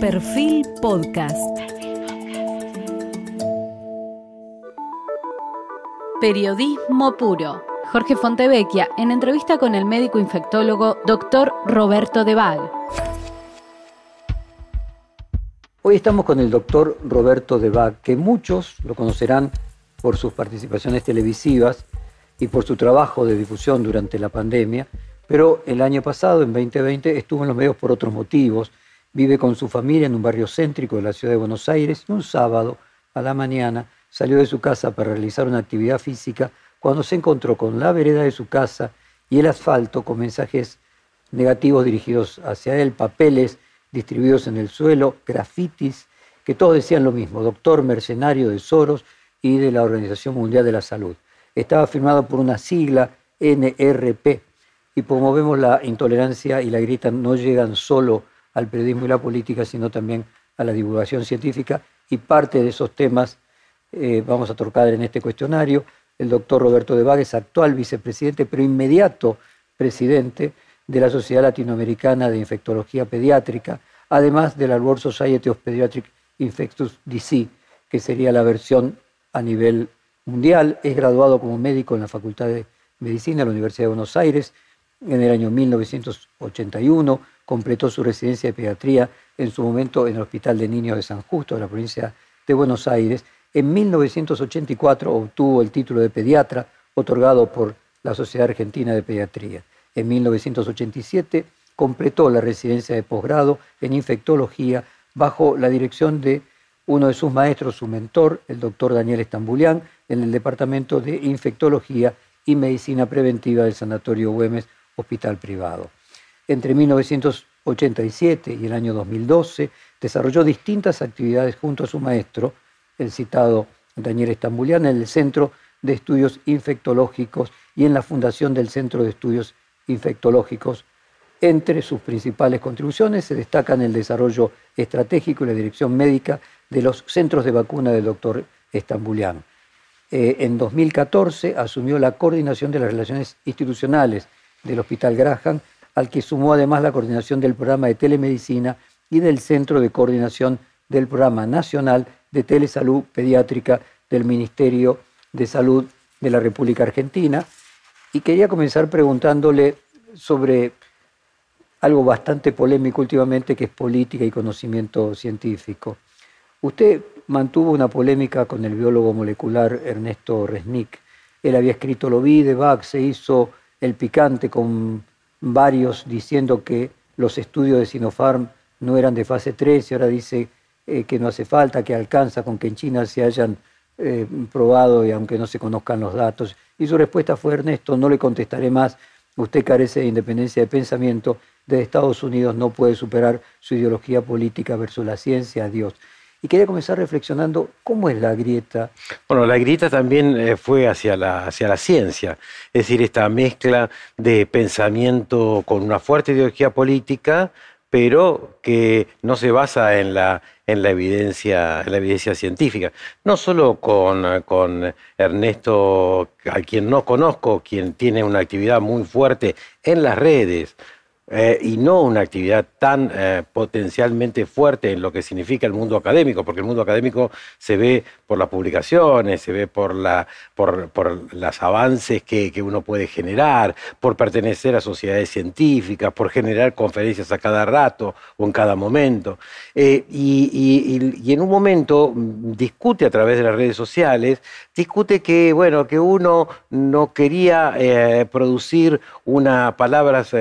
Perfil Podcast. Periodismo puro. Jorge Fontevecchia en entrevista con el médico infectólogo Dr. Roberto De Bag. Hoy estamos con el doctor Roberto De Bag, que muchos lo conocerán por sus participaciones televisivas y por su trabajo de difusión durante la pandemia, pero el año pasado, en 2020, estuvo en los medios por otros motivos. Vive con su familia en un barrio céntrico de la ciudad de Buenos Aires y un sábado a la mañana salió de su casa para realizar una actividad física cuando se encontró con la vereda de su casa y el asfalto con mensajes negativos dirigidos hacia él, papeles distribuidos en el suelo, grafitis, que todos decían lo mismo, doctor mercenario de Soros y de la Organización Mundial de la Salud. Estaba firmado por una sigla NRP y como vemos la intolerancia y la grita no llegan solo al periodismo y la política, sino también a la divulgación científica y parte de esos temas eh, vamos a tocar en este cuestionario. El doctor Roberto de Vagues, actual vicepresidente, pero inmediato presidente de la Sociedad Latinoamericana de Infectología Pediátrica, además de la World Society of Pediatric Infectious Disease, que sería la versión a nivel mundial. Es graduado como médico en la Facultad de Medicina de la Universidad de Buenos Aires en el año 1981. Completó su residencia de pediatría en su momento en el Hospital de Niños de San Justo de la provincia de Buenos Aires. En 1984 obtuvo el título de pediatra otorgado por la Sociedad Argentina de Pediatría. En 1987 completó la residencia de posgrado en infectología bajo la dirección de uno de sus maestros, su mentor, el doctor Daniel Estambulián, en el Departamento de Infectología y Medicina Preventiva del Sanatorio Güemes, Hospital Privado. Entre 1987 y el año 2012 desarrolló distintas actividades junto a su maestro, el citado Daniel Estambulián, en el Centro de Estudios Infectológicos y en la Fundación del Centro de Estudios Infectológicos. Entre sus principales contribuciones se destacan el desarrollo estratégico y la dirección médica de los centros de vacuna del doctor Estambulián. Eh, en 2014 asumió la coordinación de las relaciones institucionales del Hospital Graham, al que sumó además la coordinación del programa de telemedicina y del Centro de Coordinación del Programa Nacional de Telesalud Pediátrica del Ministerio de Salud de la República Argentina. Y quería comenzar preguntándole sobre algo bastante polémico últimamente, que es política y conocimiento científico. Usted mantuvo una polémica con el biólogo molecular Ernesto Resnick. Él había escrito Lo vi de Bach, se hizo el picante con varios diciendo que los estudios de Sinopharm no eran de fase 3 y ahora dice eh, que no hace falta, que alcanza con que en China se hayan eh, probado y aunque no se conozcan los datos. Y su respuesta fue, Ernesto, no le contestaré más, usted carece de independencia de pensamiento, de Estados Unidos no puede superar su ideología política versus la ciencia, adiós. Y quería comenzar reflexionando cómo es la grieta. Bueno, la grieta también eh, fue hacia la, hacia la ciencia, es decir, esta mezcla de pensamiento con una fuerte ideología política, pero que no se basa en la, en la, evidencia, en la evidencia científica. No solo con, con Ernesto, a quien no conozco, quien tiene una actividad muy fuerte en las redes, eh, y no una actividad tan eh, potencialmente fuerte en lo que significa el mundo académico, porque el mundo académico se ve por las publicaciones, se ve por, la, los avances que, que, uno puede generar, por pertenecer a sociedades científicas, por generar conferencias a cada rato o en cada momento. Eh, y, y, y, en un momento mm, discute a través de las redes sociales, discute que, bueno, que uno no quería producir unas palabras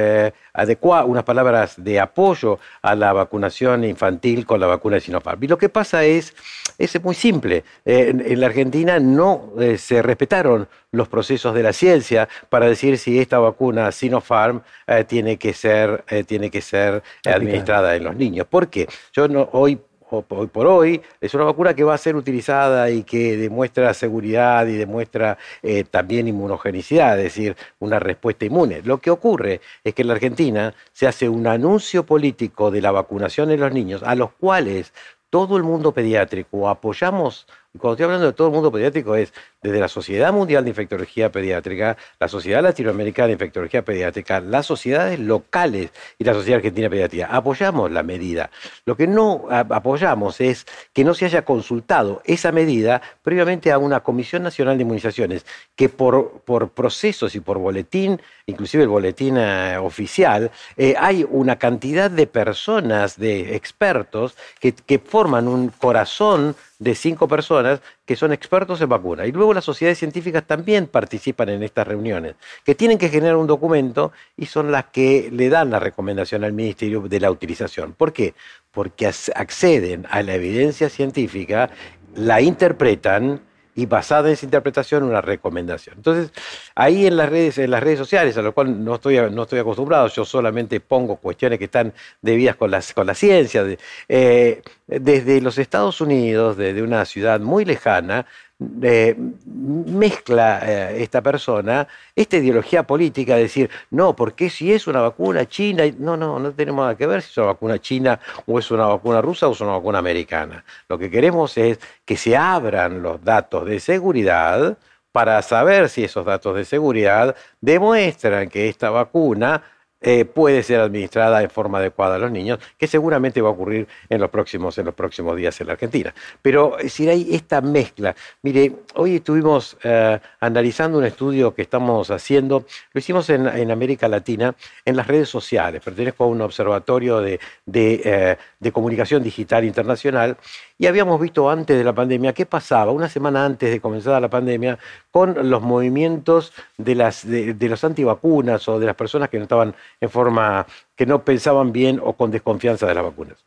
unas palabras de apoyo a la vacunación infantil con la vacuna de Sinopharm. Y lo que pasa es, es muy simple. Eh, en, la Argentina no eh, se respetaron los procesos de la ciencia para decir si esta vacuna Sinopharm eh, tiene que ser, tiene que ser administrada en los niños. ¿Por qué? Yo no, hoy hoy por hoy, es una vacuna que va a ser utilizada y que demuestra seguridad y demuestra eh, también inmunogenicidad, es decir, una respuesta inmune. Lo que ocurre es que en la Argentina se hace un anuncio político de la vacunación en los niños, a los cuales todo el mundo pediátrico apoyamos cuando estoy hablando de todo el mundo pediátrico es desde la Sociedad Mundial de Infectología Pediátrica, la Sociedad Latinoamericana de Infectología Pediátrica, las sociedades locales y la Sociedad Argentina de Pediatría. Apoyamos la medida. Lo que no apoyamos es que no se haya consultado esa medida previamente a una Comisión Nacional de Inmunizaciones que por, por procesos y por boletín, inclusive el boletín eh, oficial, eh, hay una cantidad de personas, de expertos, que, que forman un corazón de cinco personas que son expertos en vacuna. Y luego las sociedades científicas también participan en estas reuniones, que tienen que generar un documento y son las que le dan la recomendación al Ministerio de la utilización. ¿Por qué? Porque acceden a la evidencia científica, la interpretan y basada en esa interpretación una recomendación. Entonces, ahí en las redes, en las redes sociales, a lo cual no estoy, no estoy acostumbrado, yo solamente pongo cuestiones que están debidas con, las, con la ciencia. Eh, desde los Estados Unidos, desde una ciudad muy lejana, mezcla eh, esta persona esta ideología política de decir, no, porque si es una vacuna china, no, no, no tenemos nada que ver si es una vacuna china o es una vacuna rusa o es una vacuna americana. Lo que queremos es que se abran los datos de seguridad para saber si esos datos de seguridad demuestran que esta vacuna eh, puede ser administrada en forma adecuada a los niños, que seguramente va a ocurrir en los próximos, en los próximos días en la Argentina. Pero si hay esta mezcla, mire, hoy estuvimos eh, analizando un estudio que estamos haciendo, lo hicimos en, América Latina, en las redes sociales, pertenezco a un observatorio de, de eh, comunicación digital internacional, y habíamos visto antes de la pandemia qué pasaba, una semana antes de comenzar la pandemia, con los movimientos de, las, de, los antivacunas o de las personas que no estaban en forma, que no pensaban bien o con desconfianza de las vacunas.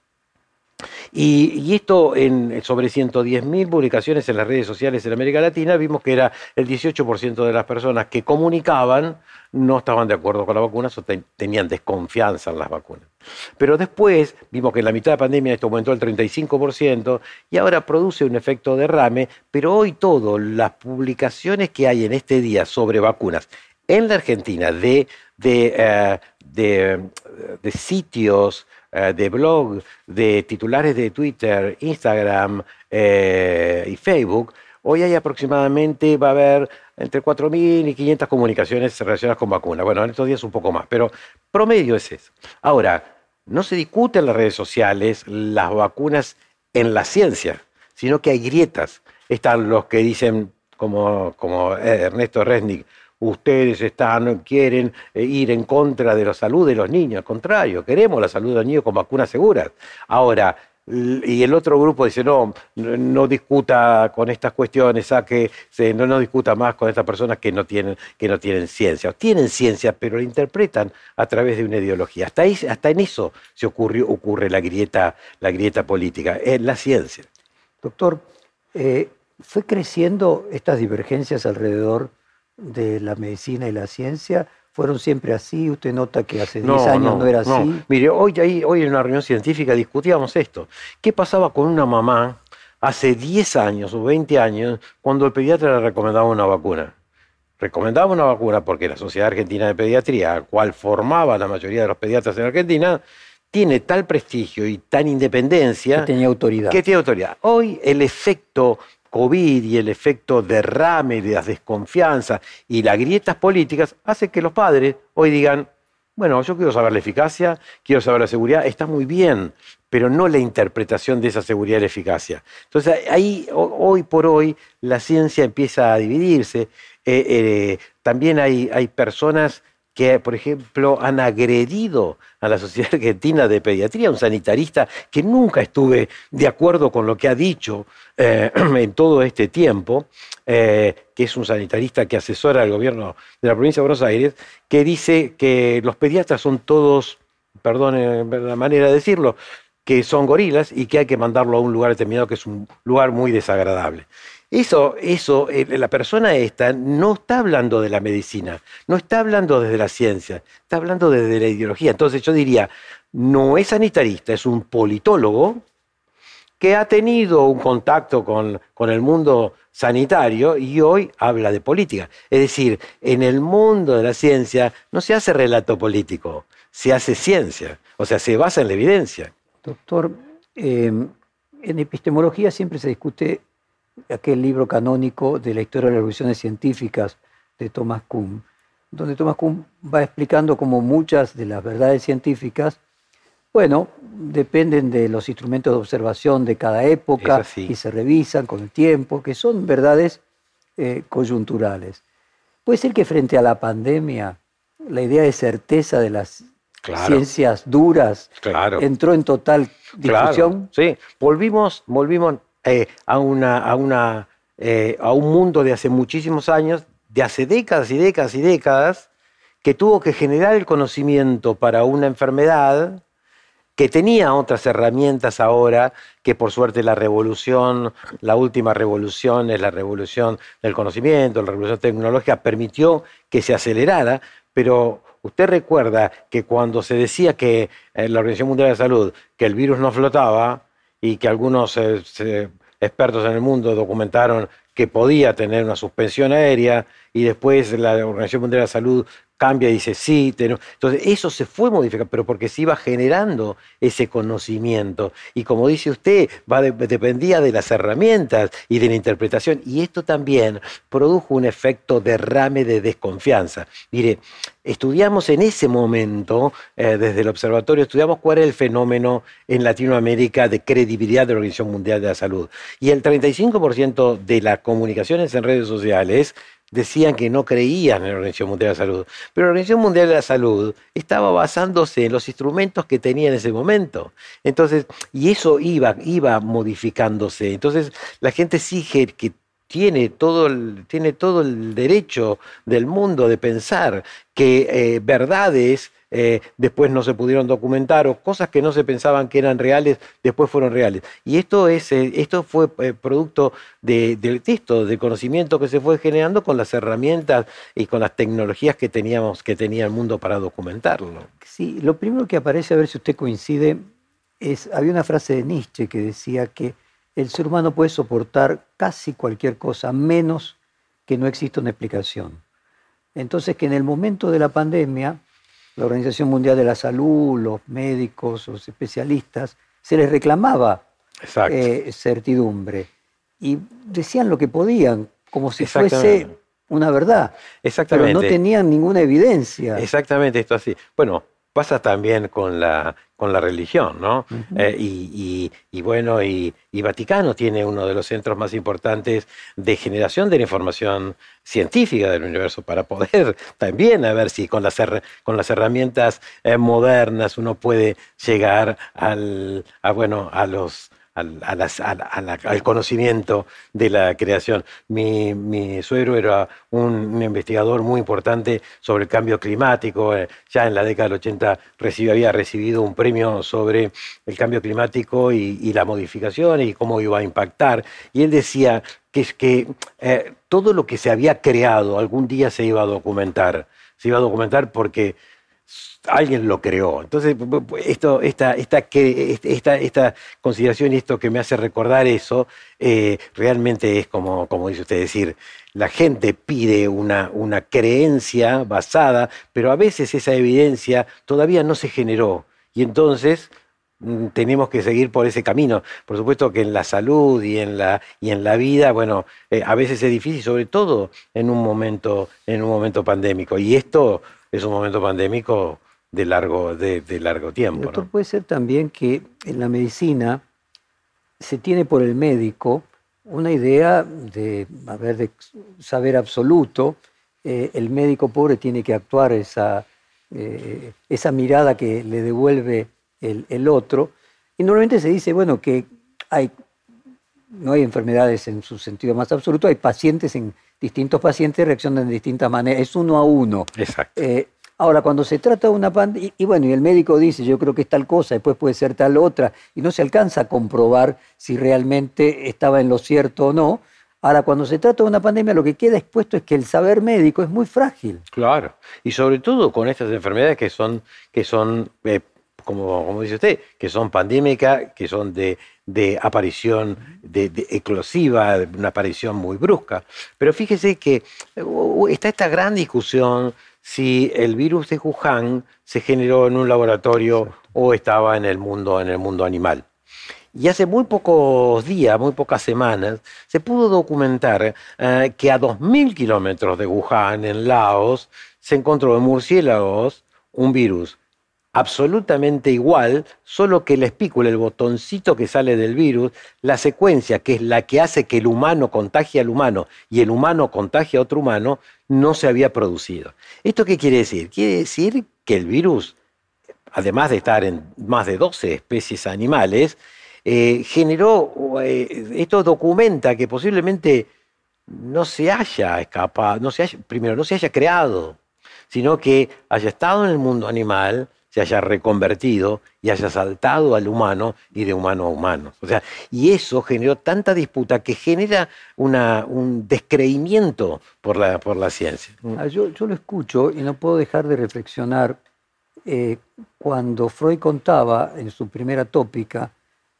Y, esto en, sobre 110.000 publicaciones en las redes sociales en América Latina, vimos que era el 18% de las personas que comunicaban no estaban de acuerdo con las vacunas o tenían desconfianza en las vacunas. Pero después vimos que en la mitad de la pandemia esto aumentó al 35% y ahora produce un efecto derrame, pero hoy todo, las publicaciones que hay en este día sobre vacunas en la Argentina de, de, eh, de sitios, eh, de blog, de titulares de Twitter, Instagram eh, y Facebook, hoy hay aproximadamente, va a haber entre 4.000 y 500 comunicaciones relacionadas con vacunas. Bueno, en estos días un poco más, pero promedio es eso. Ahora, no se discute en las redes sociales las vacunas en la ciencia, sino que hay grietas. Están los que dicen, como, como Ernesto Resnick, ustedes están, quieren eh, ir en contra de la salud de los niños. Al contrario, queremos la salud de los niños con vacunas seguras. Ahora, y el otro grupo dice, no, no discuta con estas cuestiones, saque, no, no discuta más con estas personas que no tienen, que no tienen ciencia. tienen ciencia, pero la interpretan a través de una ideología. Hasta, ahí, hasta en eso se ocurre, ocurre la, grieta, la grieta política, en la ciencia. Doctor, eh, ¿fue creciendo estas divergencias alrededor de la medicina y la ciencia fueron siempre así? ¿Usted nota que hace 10 años no, era así? Mire, hoy, hoy en una reunión científica discutíamos esto. ¿Qué pasaba con una mamá hace 10 años o 20 años cuando el pediatra le recomendaba una vacuna? Recomendaba una vacuna porque la Sociedad Argentina de Pediatría, al cual formaba la mayoría de los pediatras en Argentina, tiene tal prestigio y tan independencia. Que tenía autoridad. Que tiene autoridad. Hoy el efecto COVID y el efecto derrame de las desconfianzas y las grietas políticas hace que los padres hoy digan, bueno, yo quiero saber la eficacia, quiero saber la seguridad, está muy bien, pero no la interpretación de esa seguridad y la eficacia. Entonces ahí, hoy por hoy, la ciencia empieza a dividirse. Eh, eh, también hay, hay personas que, por ejemplo, han agredido a la Sociedad Argentina de Pediatría, un sanitarista que nunca estuve de acuerdo con lo que ha dicho eh, en todo este tiempo, eh, que es un sanitarista que asesora al gobierno de la provincia de Buenos Aires, que dice que los pediatras son todos, perdón la manera de decirlo, que son gorilas y que hay que mandarlo a un lugar determinado que es un lugar muy desagradable. Eso, eso, eh, la persona esta no está hablando de la medicina, no está hablando desde la ciencia, está hablando desde la ideología. Entonces yo diría, no es sanitarista, es un politólogo que ha tenido un contacto con, con el mundo sanitario y hoy habla de política. Es decir, en el mundo de la ciencia no se hace relato político, se hace ciencia, o sea, se basa en la evidencia. Doctor, eh, en epistemología siempre se discute aquel libro canónico de la historia de las revoluciones científicas de Thomas Kuhn, donde Thomas Kuhn va explicando cómo muchas de las verdades científicas, bueno, dependen de los instrumentos de observación de cada época y se revisan con el tiempo, que son verdades eh, coyunturales. Puede ser que frente a la pandemia, la idea de certeza de las ciencias duras entró en total discusión. sí, volvimos, volvimos eh, a, una, a, una, eh, a un mundo de hace muchísimos años, de hace décadas y décadas y décadas, que tuvo que generar el conocimiento para una enfermedad que tenía otras herramientas ahora, que por suerte la revolución, la última revolución es la revolución del conocimiento, la revolución tecnológica, permitió que se acelerara, pero usted recuerda que cuando se decía que eh, la Organización Mundial de la Salud, que el virus no flotaba y que algunos eh, expertos en el mundo documentaron que podía tener una suspensión aérea y después la Organización Mundial de la Salud cambia y dice sí. Entonces, eso se fue modificando, pero porque se iba generando ese conocimiento. Y como dice usted, va dependía de las herramientas y de la interpretación. Y esto también produjo un efecto derrame de desconfianza. Mire, estudiamos en ese momento, eh, desde el observatorio, estudiamos cuál era el fenómeno en Latinoamérica de credibilidad de la Organización Mundial de la Salud. Y el 35% de las comunicaciones en redes sociales decían que no creían en la Organización Mundial de la Salud. Pero la Organización Mundial de la Salud estaba basándose en los instrumentos que tenía en ese momento. Entonces, y eso iba, iba modificándose. Entonces, la gente sigue que tiene todo, el, tiene todo el derecho del mundo de pensar que eh, verdades eh, después no se pudieron documentar o cosas que no se pensaban que eran reales, después fueron reales. Y esto, es, eh, esto fue eh, producto del texto, del conocimiento que se fue generando con las herramientas y con las tecnologías que teníamos, que tenía el mundo para documentarlo. Sí, lo primero que aparece, a ver si usted coincide, es, había una frase de Nietzsche que decía que el ser humano puede soportar casi cualquier cosa, menos que no exista una explicación. Entonces que en el momento de la pandemia, la Organización Mundial de la Salud, los médicos, los especialistas, se les reclamaba eh, certidumbre y decían lo que podían, como si fuese una verdad. Exactamente. Pero no tenían ninguna evidencia. Exactamente, esto así. Bueno, pasa también con la, con la religión, ¿no? Eh, y, bueno, y, Vaticano tiene uno de los centros más importantes de generación de la información científica del universo para poder también a ver si con las, con las herramientas eh, modernas uno puede llegar al, a, bueno, a los al, conocimiento de la creación. Mi, suegro era un, investigador muy importante sobre el cambio climático. Eh, ya en la década del 80 había recibido un premio sobre el cambio climático y, la modificación y cómo iba a impactar. Y él decía que, que eh, todo lo que se había creado algún día se iba a documentar. Se iba a documentar porque alguien lo creó. Entonces, esto, esta, esta, esta, esta consideración y esto que me hace recordar eso, eh, realmente es como, como dice usted, decir, la gente pide una, una creencia basada, pero a veces esa evidencia todavía no se generó. Y entonces mm, tenemos que seguir por ese camino. Por supuesto que en la salud y en la, y en la vida, bueno, eh, a veces es difícil, sobre todo en un momento, en un momento pandémico. Y esto es un momento pandémico de largo, de, largo tiempo. Doctor, puede ser también que en la medicina se tiene por el médico una idea de, de saber absoluto. Eh, el médico pobre tiene que actuar esa, eh, esa mirada que le devuelve el, el, otro. Y normalmente se dice, bueno, que hay, no hay enfermedades en su sentido más absoluto, hay pacientes en distintos pacientes reaccionan de distintas maneras, es uno a uno. Exacto. Eh, Ahora, cuando se trata de una pandemia, y, bueno, y el médico dice, yo creo que es tal cosa, después puede ser tal otra, y no se alcanza a comprobar si realmente estaba en lo cierto o no. Ahora, cuando se trata de una pandemia, lo que queda expuesto es que el saber médico es muy frágil. Claro, y sobre todo con estas enfermedades que son, que son eh, como, como, dice usted, que son pandémicas, que son de, aparición de, eclosiva, una aparición muy brusca. Pero fíjese que uh, está esta gran discusión si el virus de Wuhan se generó en un laboratorio o estaba en el mundo, en el mundo animal. Y hace muy pocos días, muy pocas semanas, se pudo documentar eh, que a 2.000 kilómetros de Wuhan, en Laos, se encontró en murciélagos un virus absolutamente igual, solo que la espícula, el botoncito que sale del virus, la secuencia que es la que hace que el humano contagie al humano y el humano contagie a otro humano, no se había producido. ¿Esto qué quiere decir? Quiere decir que el virus, además de estar en más de 12 especies animales, eh, generó, eh, esto documenta que posiblemente no se haya escapado, no se haya, primero, no se haya creado, sino que haya estado en el mundo animal, se haya reconvertido y haya saltado al humano y de humano a humano. O sea, y eso generó tanta disputa que genera un descreimiento por la, por la ciencia. Ah, yo, lo escucho y no puedo dejar de reflexionar eh, cuando Freud contaba en su primera tópica,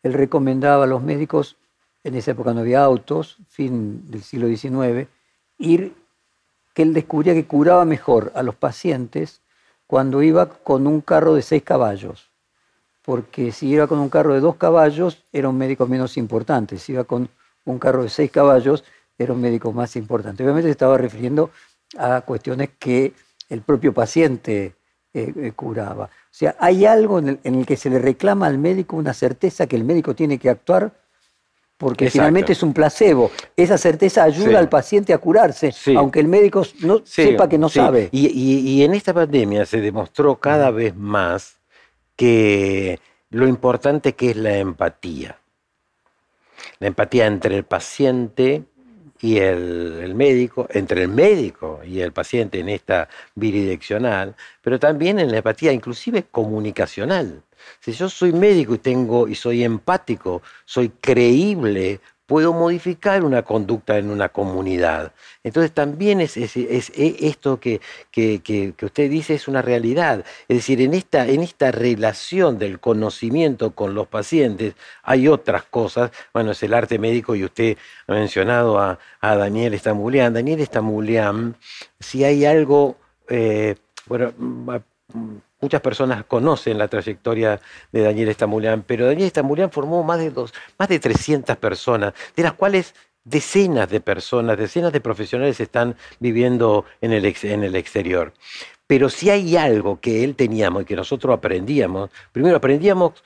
él recomendaba a los médicos, en esa época no había autos, fin del siglo XIX, ir, que él descubría que curaba mejor a los pacientes cuando iba con un carro de seis caballos, porque si iba con un carro de dos caballos era un médico menos importante, si iba con un carro de seis caballos era un médico más importante. Obviamente se estaba refiriendo a cuestiones que el propio paciente eh, eh, curaba. O sea, hay algo en el, que se le reclama al médico una certeza que el médico tiene que actuar porque finalmente es un placebo. Esa certeza ayuda al paciente a curarse, aunque el médico no sepa que no sabe. Y, en esta pandemia se demostró cada vez más que lo importante que es la empatía. La empatía entre el paciente y el, médico, entre el médico y el paciente en esta bidireccional, pero también en la empatía inclusive comunicacional. Si yo soy médico y tengo y soy empático, soy creíble, puedo modificar una conducta en una comunidad. Entonces también es, esto que, usted dice es una realidad. Es decir, en esta, en esta relación del conocimiento con los pacientes hay otras cosas. Bueno, es el arte médico y usted ha mencionado a, Daniel Estambulian. Daniel Estambulian, si hay algo, eh, bueno, Muchas personas conocen la trayectoria de Daniel Estambulian, pero Daniel Estambulian formó más de, dos, más de 300 personas, de las cuales decenas de personas, decenas de profesionales están viviendo en el, en el exterior. Pero si hay algo que él teníamos y que nosotros aprendíamos, primero aprendíamos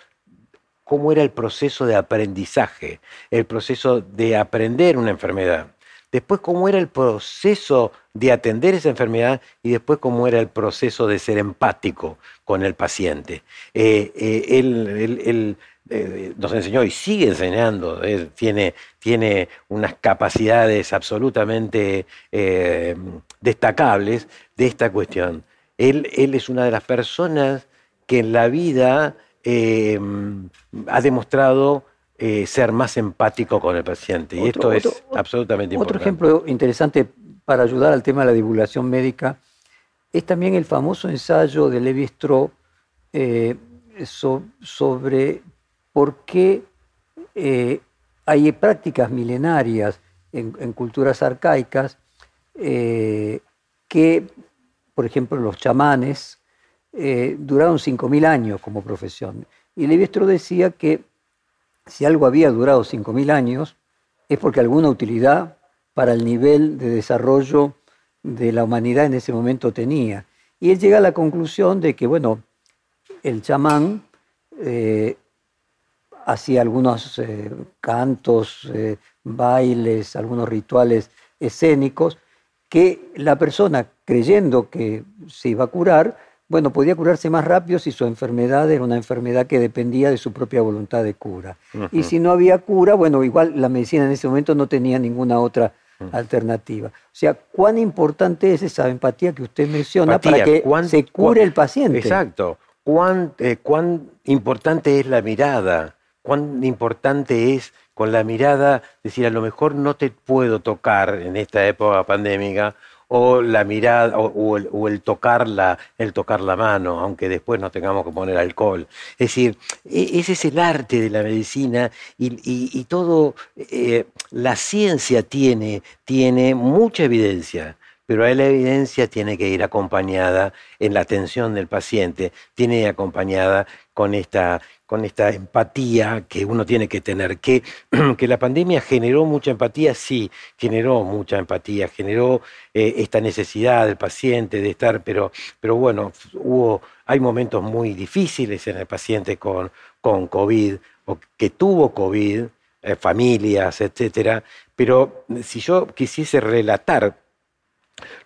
cómo era el proceso de aprendizaje, el proceso de aprender una enfermedad después cómo era el proceso de atender esa enfermedad y después cómo era el proceso de ser empático con el paciente. Eh, eh, él, eh, nos enseñó y sigue enseñando, tiene, tiene, unas capacidades absolutamente destacables de esta cuestión. Él, él, es una de las personas que en la vida ha demostrado eh, ser más empático con el paciente. y esto es absolutamente importante. Otro ejemplo interesante para ayudar al tema de la divulgación médica es también el famoso ensayo de Levi Strauss eh, sobre por qué eh, hay prácticas milenarias en, culturas arcaicas que, por ejemplo, los chamanes duraron 5.000 años como profesión. Y Levi Strauss decía que si algo había durado 5.000 años, es porque alguna utilidad para el nivel de desarrollo de la humanidad en ese momento tenía. Y él llega a la conclusión de que, bueno, el chamán eh, hacía algunos eh, cantos, eh, bailes, algunos rituales escénicos, que la persona, creyendo que se iba a curar, bueno, podía curarse más rápido si su enfermedad era una enfermedad que dependía de su propia voluntad de cura. Y si no había cura, bueno, igual la medicina en ese momento no tenía ninguna otra alternativa. O sea, ¿cuán importante es esa empatía que usted menciona para que se cure el paciente? Exacto. ¿Cuán, eh, ¿Cuán importante es la mirada? ¿Cuán importante es con la mirada decir, a lo mejor no te puedo tocar en esta época pandémica, o la mirada o, el, tocar la, el tocar la mano, aunque después no tengamos que poner alcohol. Es decir, e, ese es el arte de la medicina y, todo, eh, la ciencia tiene, tiene mucha evidencia, pero la evidencia tiene que ir acompañada en la atención del paciente, tiene que ir acompañada con esta, con esta empatía que uno tiene que tener. Que, que la pandemia generó mucha empatía, sí, generó mucha empatía, generó eh, esta necesidad del paciente de estar, pero, pero bueno, hubo, hay momentos muy difíciles en el paciente con, con COVID o que tuvo COVID, eh, familias, etcétera. Pero si yo quisiese relatar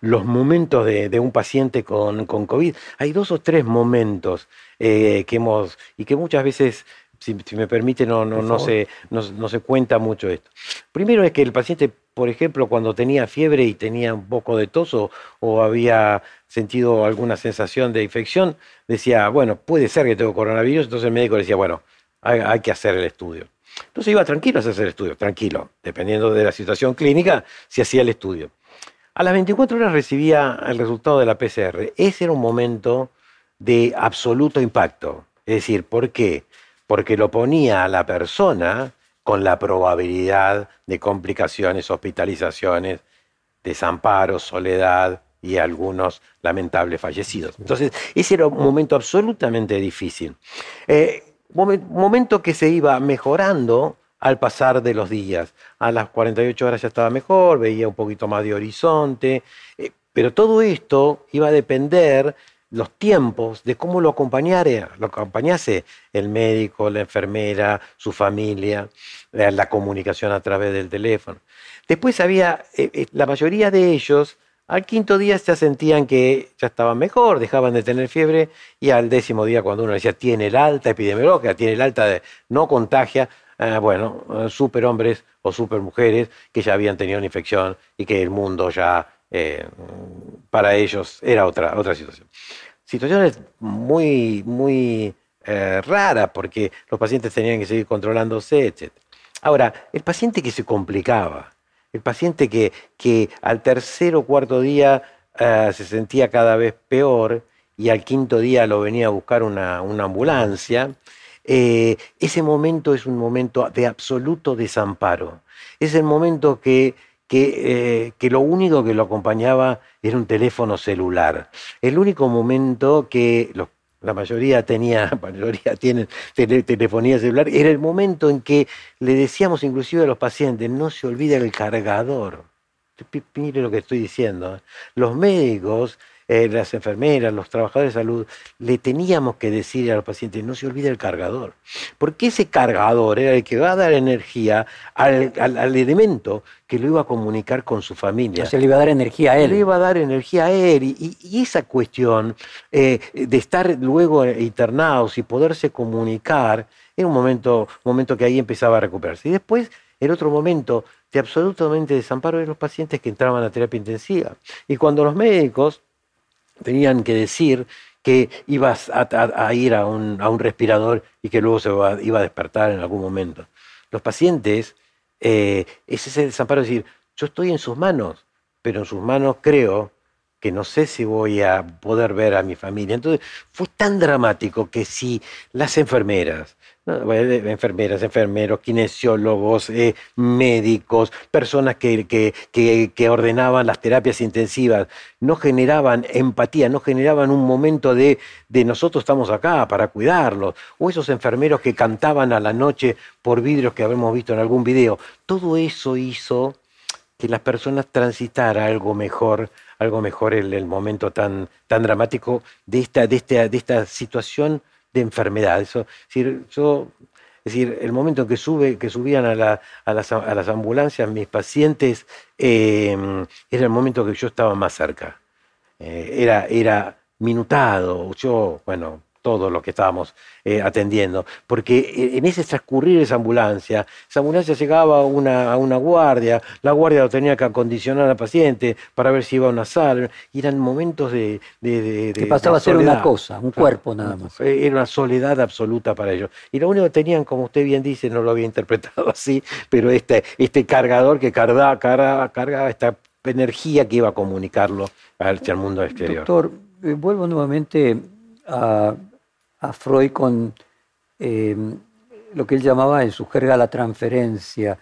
los momentos de, un paciente con, COVID. Hay dos o tres momentos eh, que hemos, y que muchas veces, si, me permite, no, no, no, se, no, se cuenta mucho esto. Primero es que el paciente, por ejemplo, cuando tenía fiebre y tenía un poco de tos o, había sentido alguna sensación de infección, decía, bueno, puede ser que tengo coronavirus, entonces el médico le decía, bueno, hay, hay que hacer el estudio. Entonces iba tranquilo a hacer el estudio, tranquilo, dependiendo de la situación clínica, se hacía el estudio. A las 24 horas recibía el resultado de la PCR. Ese era un momento de absoluto impacto. Es decir, ¿por qué? Porque lo ponía a la persona con la probabilidad de complicaciones, hospitalizaciones, desamparo, soledad y algunos lamentables fallecidos. Entonces, ese era un momento absolutamente difícil. Eh, momento que se iba mejorando al pasar de los días. A las 48 horas ya estaba mejor, veía un poquito más de horizonte, eh, pero todo esto iba a depender los tiempos de cómo lo acompañara, lo acompañase el médico, la enfermera, su familia, la, comunicación a través del teléfono. Después había, eh, eh, la mayoría de ellos, al quinto día ya sentían que ya estaban mejor, dejaban de tener fiebre y al décimo día cuando uno decía tiene el alta epidemiológica, tiene el alta de no contagia, eh, bueno, eh, superhombres o supermujeres que ya habían tenido una infección y que el mundo ya eh, para ellos era otra, otra situación. Situaciones muy, muy raras porque los pacientes tenían que seguir controlándose, etc. Ahora, el paciente que se complicaba, el paciente que, que al tercer o cuarto día se sentía cada vez peor y al quinto día lo venía a buscar una, una ambulancia, eh, ese momento es un momento de absoluto desamparo. Es el momento que, que, eh, lo único que lo acompañaba era un teléfono celular. El único momento que la mayoría tenía, mayoría telefonía celular, era el momento en que le decíamos inclusive a los pacientes, no se olvide el cargador. Mire lo que estoy diciendo. ¿eh? Los médicos eh, las enfermeras, los trabajadores de salud, le teníamos que decir a los pacientes, no se olvide el cargador. Porque ese cargador era el que va a dar energía al, elemento que lo iba a comunicar con su familia. O sea, le iba a dar energía a él. Le iba a dar energía a él. Y, esa cuestión eh, de estar luego internados y poderse comunicar, era un momento, momento que ahí empezaba a recuperarse. Y después, el otro momento de absolutamente desamparo de los pacientes que entraban a terapia intensiva. Y cuando los médicos tenían que decir que ibas a, ir a un, respirador y que luego se iba a despertar en algún momento. Los pacientes, eh, ese es el desamparo, decir, yo estoy en sus manos, pero en sus manos creo que no sé si voy a poder ver a mi familia. Entonces fue tan dramático que si las enfermeras, enfermeras, enfermeros, kinesiólogos, eh, médicos, personas que, que, ordenaban las terapias intensivas, no generaban empatía, no generaban un momento de, de nosotros estamos acá para cuidarlos, o esos enfermeros que cantaban a la noche por vidrios que habremos visto en algún video, todo eso hizo que las personas transitaran algo mejor algo mejor el, el momento tan, tan dramático de esta, de, de esta situación de enfermedad. Eso, es decir, el momento en que, sube, que subían a, la, a, las, a las, ambulancias mis pacientes, em, era el momento que yo estaba más cerca. Eh, era, era minutado. Yo, bueno, todo lo que estábamos eh, atendiendo, porque en ese transcurrir esa ambulancia, esa ambulancia llegaba a una, a una guardia, la guardia lo tenía que acondicionar al paciente para ver si iba a una sala, y eran momentos de... de, que pasaba a ser una cosa, un cuerpo nada más. Eh, era una soledad absoluta para ellos. Y lo único que tenían, como usted bien dice, no lo había interpretado así, pero este, este cargador que cargaba, cargaba, esta energía que iba a comunicarlo al, al mundo exterior. Doctor, eh, vuelvo nuevamente a a Freud con em, lo que él llamaba en su jerga la transferencia,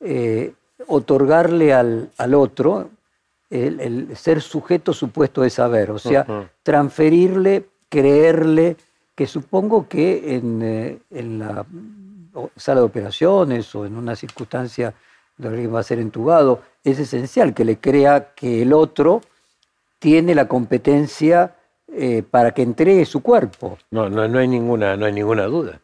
eh, otorgarle al, otro el, ser sujeto supuesto de saber, o sea, transferirle, creerle, que supongo que en, eh, en, la sala de operaciones o en una circunstancia de alguien va a ser entubado, es esencial que le crea que el otro tiene la competencia eh, para que entregue su cuerpo. No, no, no, hay ninguna, no hay ninguna duda.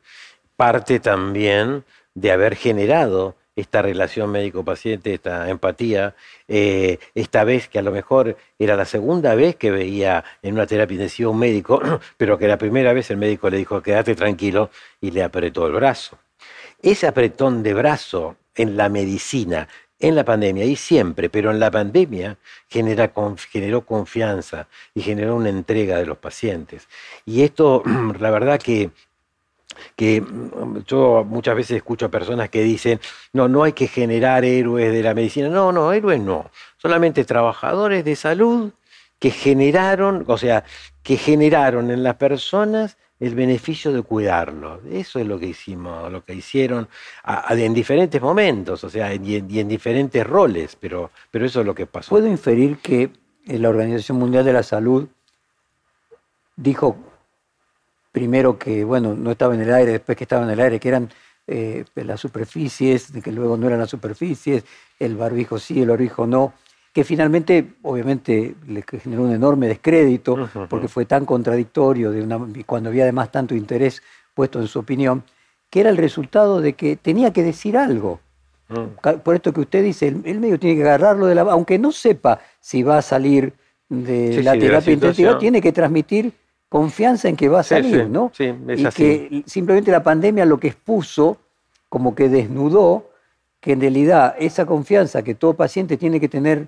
Parte también de haber generado esta relación médico-paciente, esta empatía, eh, esta vez que a lo mejor era la segunda vez que veía en una terapia intensiva un médico, pero que la primera vez el médico le dijo quédate tranquilo y le apretó el brazo. Ese apretón de brazo en la medicina, en la pandemia y siempre, pero en la pandemia generó confianza y generó una entrega de los pacientes. Y esto, la verdad que que mm, yo muchas veces escucho a personas que dicen, no, no hay que generar héroes de la medicina. No, no, héroes no. Solamente trabajadores de salud que generaron, o sea, que generaron en las personas el beneficio de cuidarlo. Eso es lo que hicimos, lo que hicieron en diferentes momentos, o sea, y en, diferentes roles, pero, pero eso es lo que pasó. ¿Puedo inferir que la Organización Mundial de la Salud dijo primero que, bueno, no estaba en el aire, después que estaba en el aire, que eran eh, las superficies, que luego no eran las superficies, el barbijo sí, el barbijo no, que finalmente, obviamente, le generó un enorme descrédito, porque fue tan contradictorio, de una, cuando había además tanto interés puesto en su opinión, que era el resultado de que tenía que decir algo. Mm. Por esto que usted dice, el, medio tiene que agarrarlo de la... Aunque no sepa si va a salir de la terapia intensiva, tiene que transmitir confianza en que va a salir, ¿no? Sí, es y que simplemente la pandemia lo que expuso, como que desnudó, que en realidad esa confianza que todo paciente tiene que tener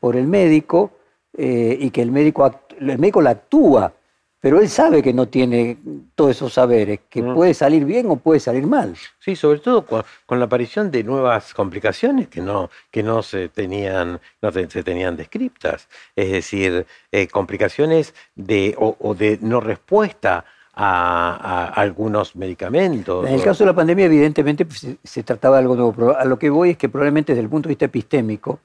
por el médico eh, y que el médico, el médico la actúa pero él sabe que no tiene todos esos saberes, que mm. puede salir bien o puede salir mal. Sí, sobre todo con, la aparición de nuevas complicaciones que no, que no se tenían, no se tenían descriptas, es decir, eh, complicaciones de, o, de no respuesta a, algunos medicamentos. En el caso de la pandemia, evidentemente, pues, se, trataba de algo nuevo, pero a lo que voy es que probablemente desde el punto de vista epistémico,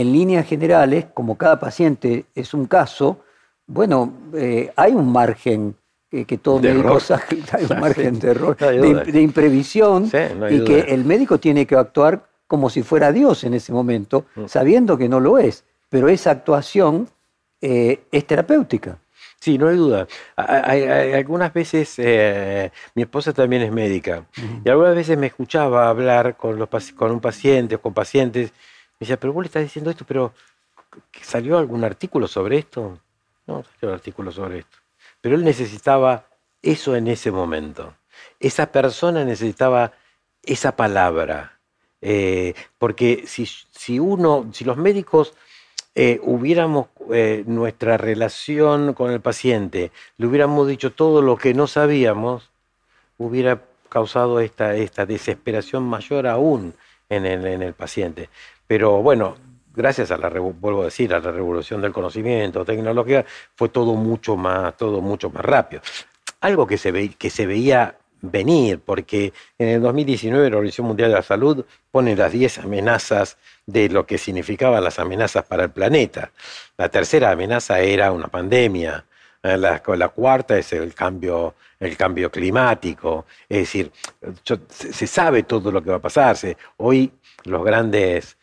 en líneas generales, como cada paciente es un caso, bueno, eh, hay un margen que, que todo médico sabe, hay un margen de error, de, imprevisión, y que el médico tiene que actuar como si fuera Dios en ese momento, mm. sabiendo que no lo es. Pero esa actuación eh, es terapéutica. Sí, no hay duda. Hay, algunas veces, eh, mi esposa también es médica, y algunas veces me escuchaba hablar con, los, con un paciente o con pacientes, me decía, pero vos le estás diciendo esto, pero ¿salió algún artículo sobre esto? No salió artículo sobre esto. Pero él necesitaba eso en ese momento. Esa persona necesitaba esa palabra. Eh, porque si, si, uno, si los médicos eh, hubiéramos eh, nuestra relación con el paciente, le hubiéramos dicho todo lo que no sabíamos, hubiera causado esta, esta desesperación mayor aún en el, en el paciente. Pero bueno, gracias a la, vuelvo a decir, a la revolución del conocimiento, tecnología, fue todo mucho más, todo mucho más rápido. Algo que se, ve, que se veía venir, porque en el 2019 la Organización Mundial de la Salud pone las 10 amenazas de lo que significaban las amenazas para el planeta. La tercera amenaza era una pandemia, eh, la, cuarta es el cambio, el cambio climático, es decir, se sabe todo lo que va a pasarse. Hoy los grandes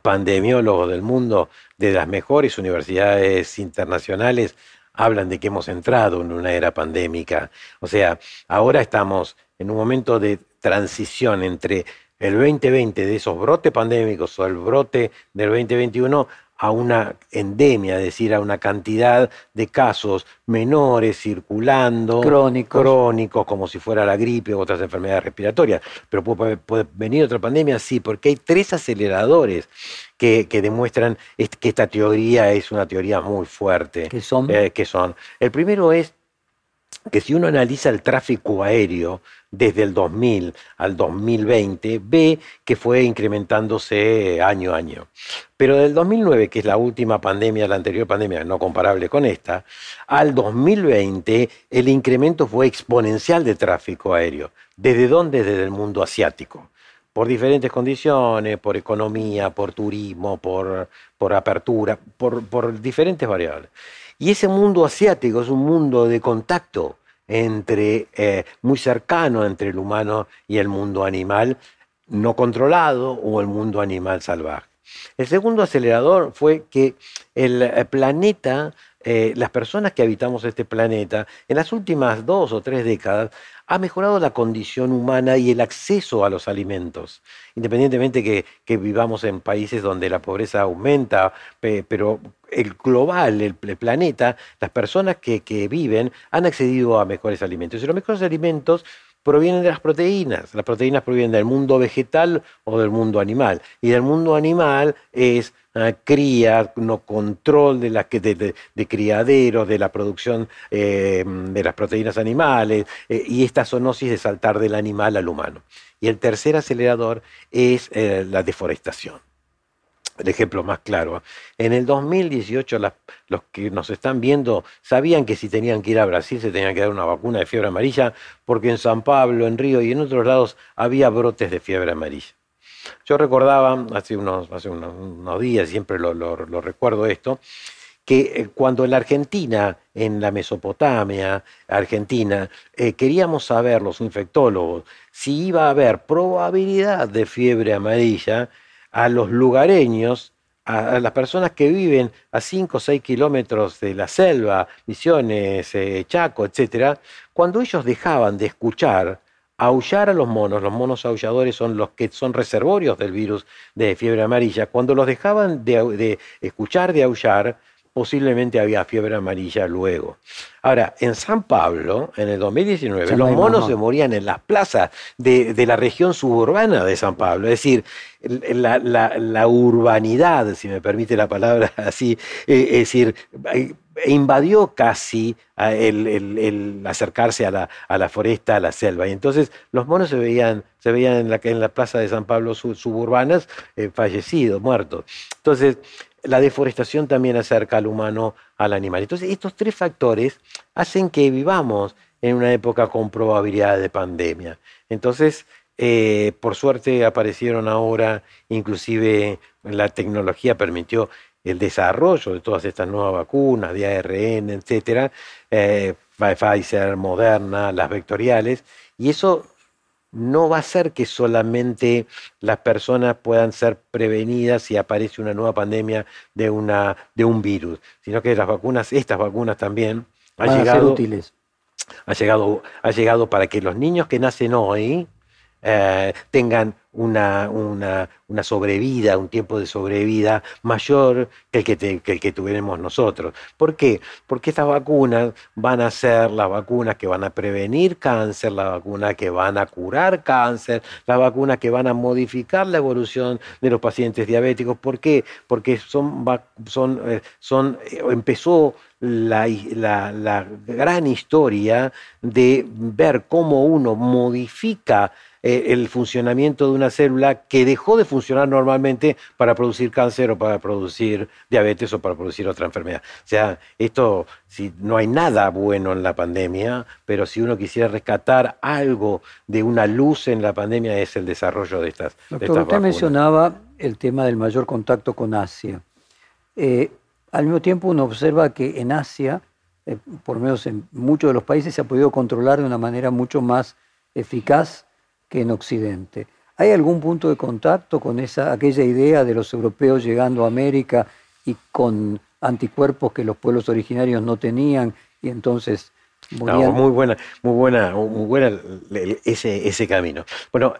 pandemiólogos del mundo, de las mejores universidades internacionales, hablan de que hemos entrado en una era pandémica. O sea, ahora estamos en un momento de transición entre el 2020 de esos brotes pandémicos o el brote del 2021 a una endemia, es decir, a una cantidad de casos menores circulando, crónicos, crónicos como si fuera la gripe u otras enfermedades respiratorias. Pero puede, venir otra pandemia, sí, porque hay tres aceleradores que, demuestran que esta teoría es una teoría muy fuerte. ¿Qué son? Eh, que son. El primero es que si uno analiza el tráfico aéreo desde el 2000 al 2020, ve que fue incrementándose año a año. Pero del 2009, que es la última pandemia, la anterior pandemia no comparable con esta, al 2020 el incremento fue exponencial de tráfico aéreo. ¿Desde dónde? Desde el mundo asiático por diferentes condiciones, por economía, por turismo, por, por apertura, por, por diferentes variables. Y ese mundo asiático es un mundo de contacto entre, eh, muy cercano entre el humano y el mundo animal no controlado o el mundo animal salvaje. El segundo acelerador fue que el eh, planeta, eh, las personas que habitamos este planeta, en las últimas dos o tres décadas, ha mejorado la condición humana y el acceso a los alimentos, independientemente que, que vivamos en países donde la pobreza aumenta, pero el global, el, planeta, las personas que, que viven han accedido a mejores alimentos. Y los mejores alimentos provienen de las proteínas. Las proteínas provienen del mundo vegetal o del mundo animal. Y del mundo animal es uh, cría, no control de, la, de, de, criaderos, de la producción eh, de las proteínas animales eh, y esta zoonosis de saltar del animal al humano. Y el tercer acelerador es eh, la deforestación el ejemplo más claro. En el 2018 los que nos están viendo sabían que si tenían que ir a Brasil se tenían que dar una vacuna de fiebre amarilla porque en San Pablo, en Río y en otros lados había brotes de fiebre amarilla. Yo recordaba hace unos, días, siempre lo, recuerdo esto, que eh, cuando en la Argentina, en la Mesopotamia, Argentina, eh, queríamos saber los infectólogos si iba a haber probabilidad de fiebre amarilla, a los lugareños, a, las personas que viven a 5 o 6 kilómetros de la selva, Misiones, eh, Chaco, etc., cuando ellos dejaban de escuchar, aullar a los monos, los monos aulladores son los que son reservorios del virus de fiebre amarilla, cuando los dejaban de, de escuchar, de aullar, posiblemente había fiebre amarilla luego. Ahora, en San Pablo, en el 2019, los monos se morían en las plazas de, la región suburbana de San Pablo. Es decir, la, urbanidad, si me permite la palabra así, eh, es decir, eh, invadió casi el, acercarse a la, a la, foresta, a la selva. Y entonces los monos se veían, se veían en, la, en la plaza de San Pablo suburbanas eh, fallecidos, muertos. Entonces, la deforestación también acerca al humano al animal. Entonces, estos tres factores hacen que vivamos en una época con probabilidad de pandemia. Entonces, eh, por suerte aparecieron ahora, inclusive la tecnología permitió el desarrollo de todas estas nuevas vacunas, de ARN, etcétera, eh, Pfizer, Moderna, las vectoriales, y eso no va a ser que solamente las personas puedan ser prevenidas si aparece una nueva pandemia de, una, de un virus, sino que las vacunas, estas vacunas también, han llegado, útiles. Ha llegado, ha llegado para que los niños que nacen hoy eh, tengan una, una, sobrevida, un tiempo de sobrevida mayor que el que, que tuvimos nosotros. ¿Por qué? Porque estas vacunas van a ser las vacunas que van a prevenir cáncer, las vacunas que van a curar cáncer, las vacunas que van a modificar la evolución de los pacientes diabéticos. ¿Por qué? Porque son, son, eh, son eh, empezó la, la, la gran historia de ver cómo uno modifica eh, el funcionamiento de una célula que dejó de funcionar normalmente para producir cáncer o para producir diabetes o para producir otra enfermedad. O sea, esto, si no hay nada bueno en la pandemia, pero si uno quisiera rescatar algo de una luz en la pandemia es el desarrollo de estas, Doctor, usted mencionaba el tema del mayor contacto con Asia. Eh, al mismo tiempo uno observa que en Asia, eh, por lo menos en muchos de los países, se ha podido controlar de una manera mucho más eficaz que en Occidente. ¿Hay algún punto de contacto con esa, aquella idea de los europeos llegando a América y con anticuerpos que los pueblos originarios no tenían y entonces muy buena, muy buena, muy buena ese, ese camino. Bueno,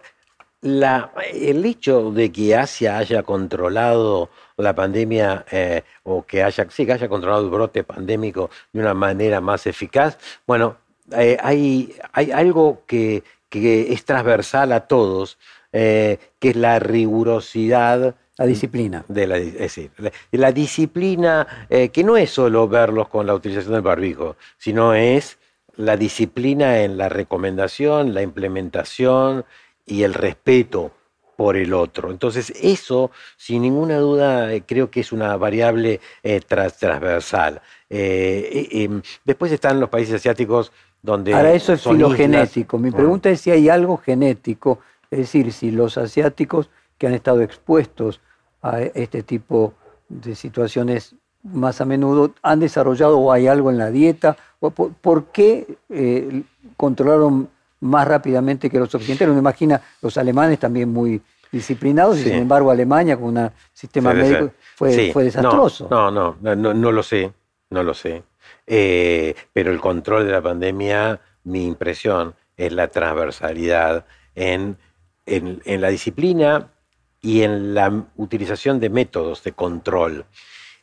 la, el hecho de que Asia haya controlado la pandemia eh, o que haya, sí, que haya controlado el brote pandémico de una manera más eficaz, bueno, eh, hay, hay algo que que es transversal a todos, eh, que es la rigurosidad. La disciplina. De la, es decir, la, disciplina eh, que no es solo verlos con la utilización del barbijo, sino es la disciplina en la recomendación, la implementación y el respeto por el otro. Entonces, eso, sin ninguna duda, eh, creo que es una variable transversal. Después están los países asiáticos Ahora, eso es filogenético. Mi pregunta es si hay algo genético Es decir, si los asiáticos que han estado expuestos a este tipo de situaciones más a menudo han desarrollado o hay algo en la dieta, por, qué eh, controlaron más rápidamente que los occidentales. Uno imagina los alemanes también muy disciplinados y sin embargo Alemania con un sistema médico fue, fue desastroso. No, no, no, no, lo sé, no lo sé. Eh, pero el control de la pandemia, mi impresión es la transversalidad en, en la disciplina y en la utilización de métodos de control.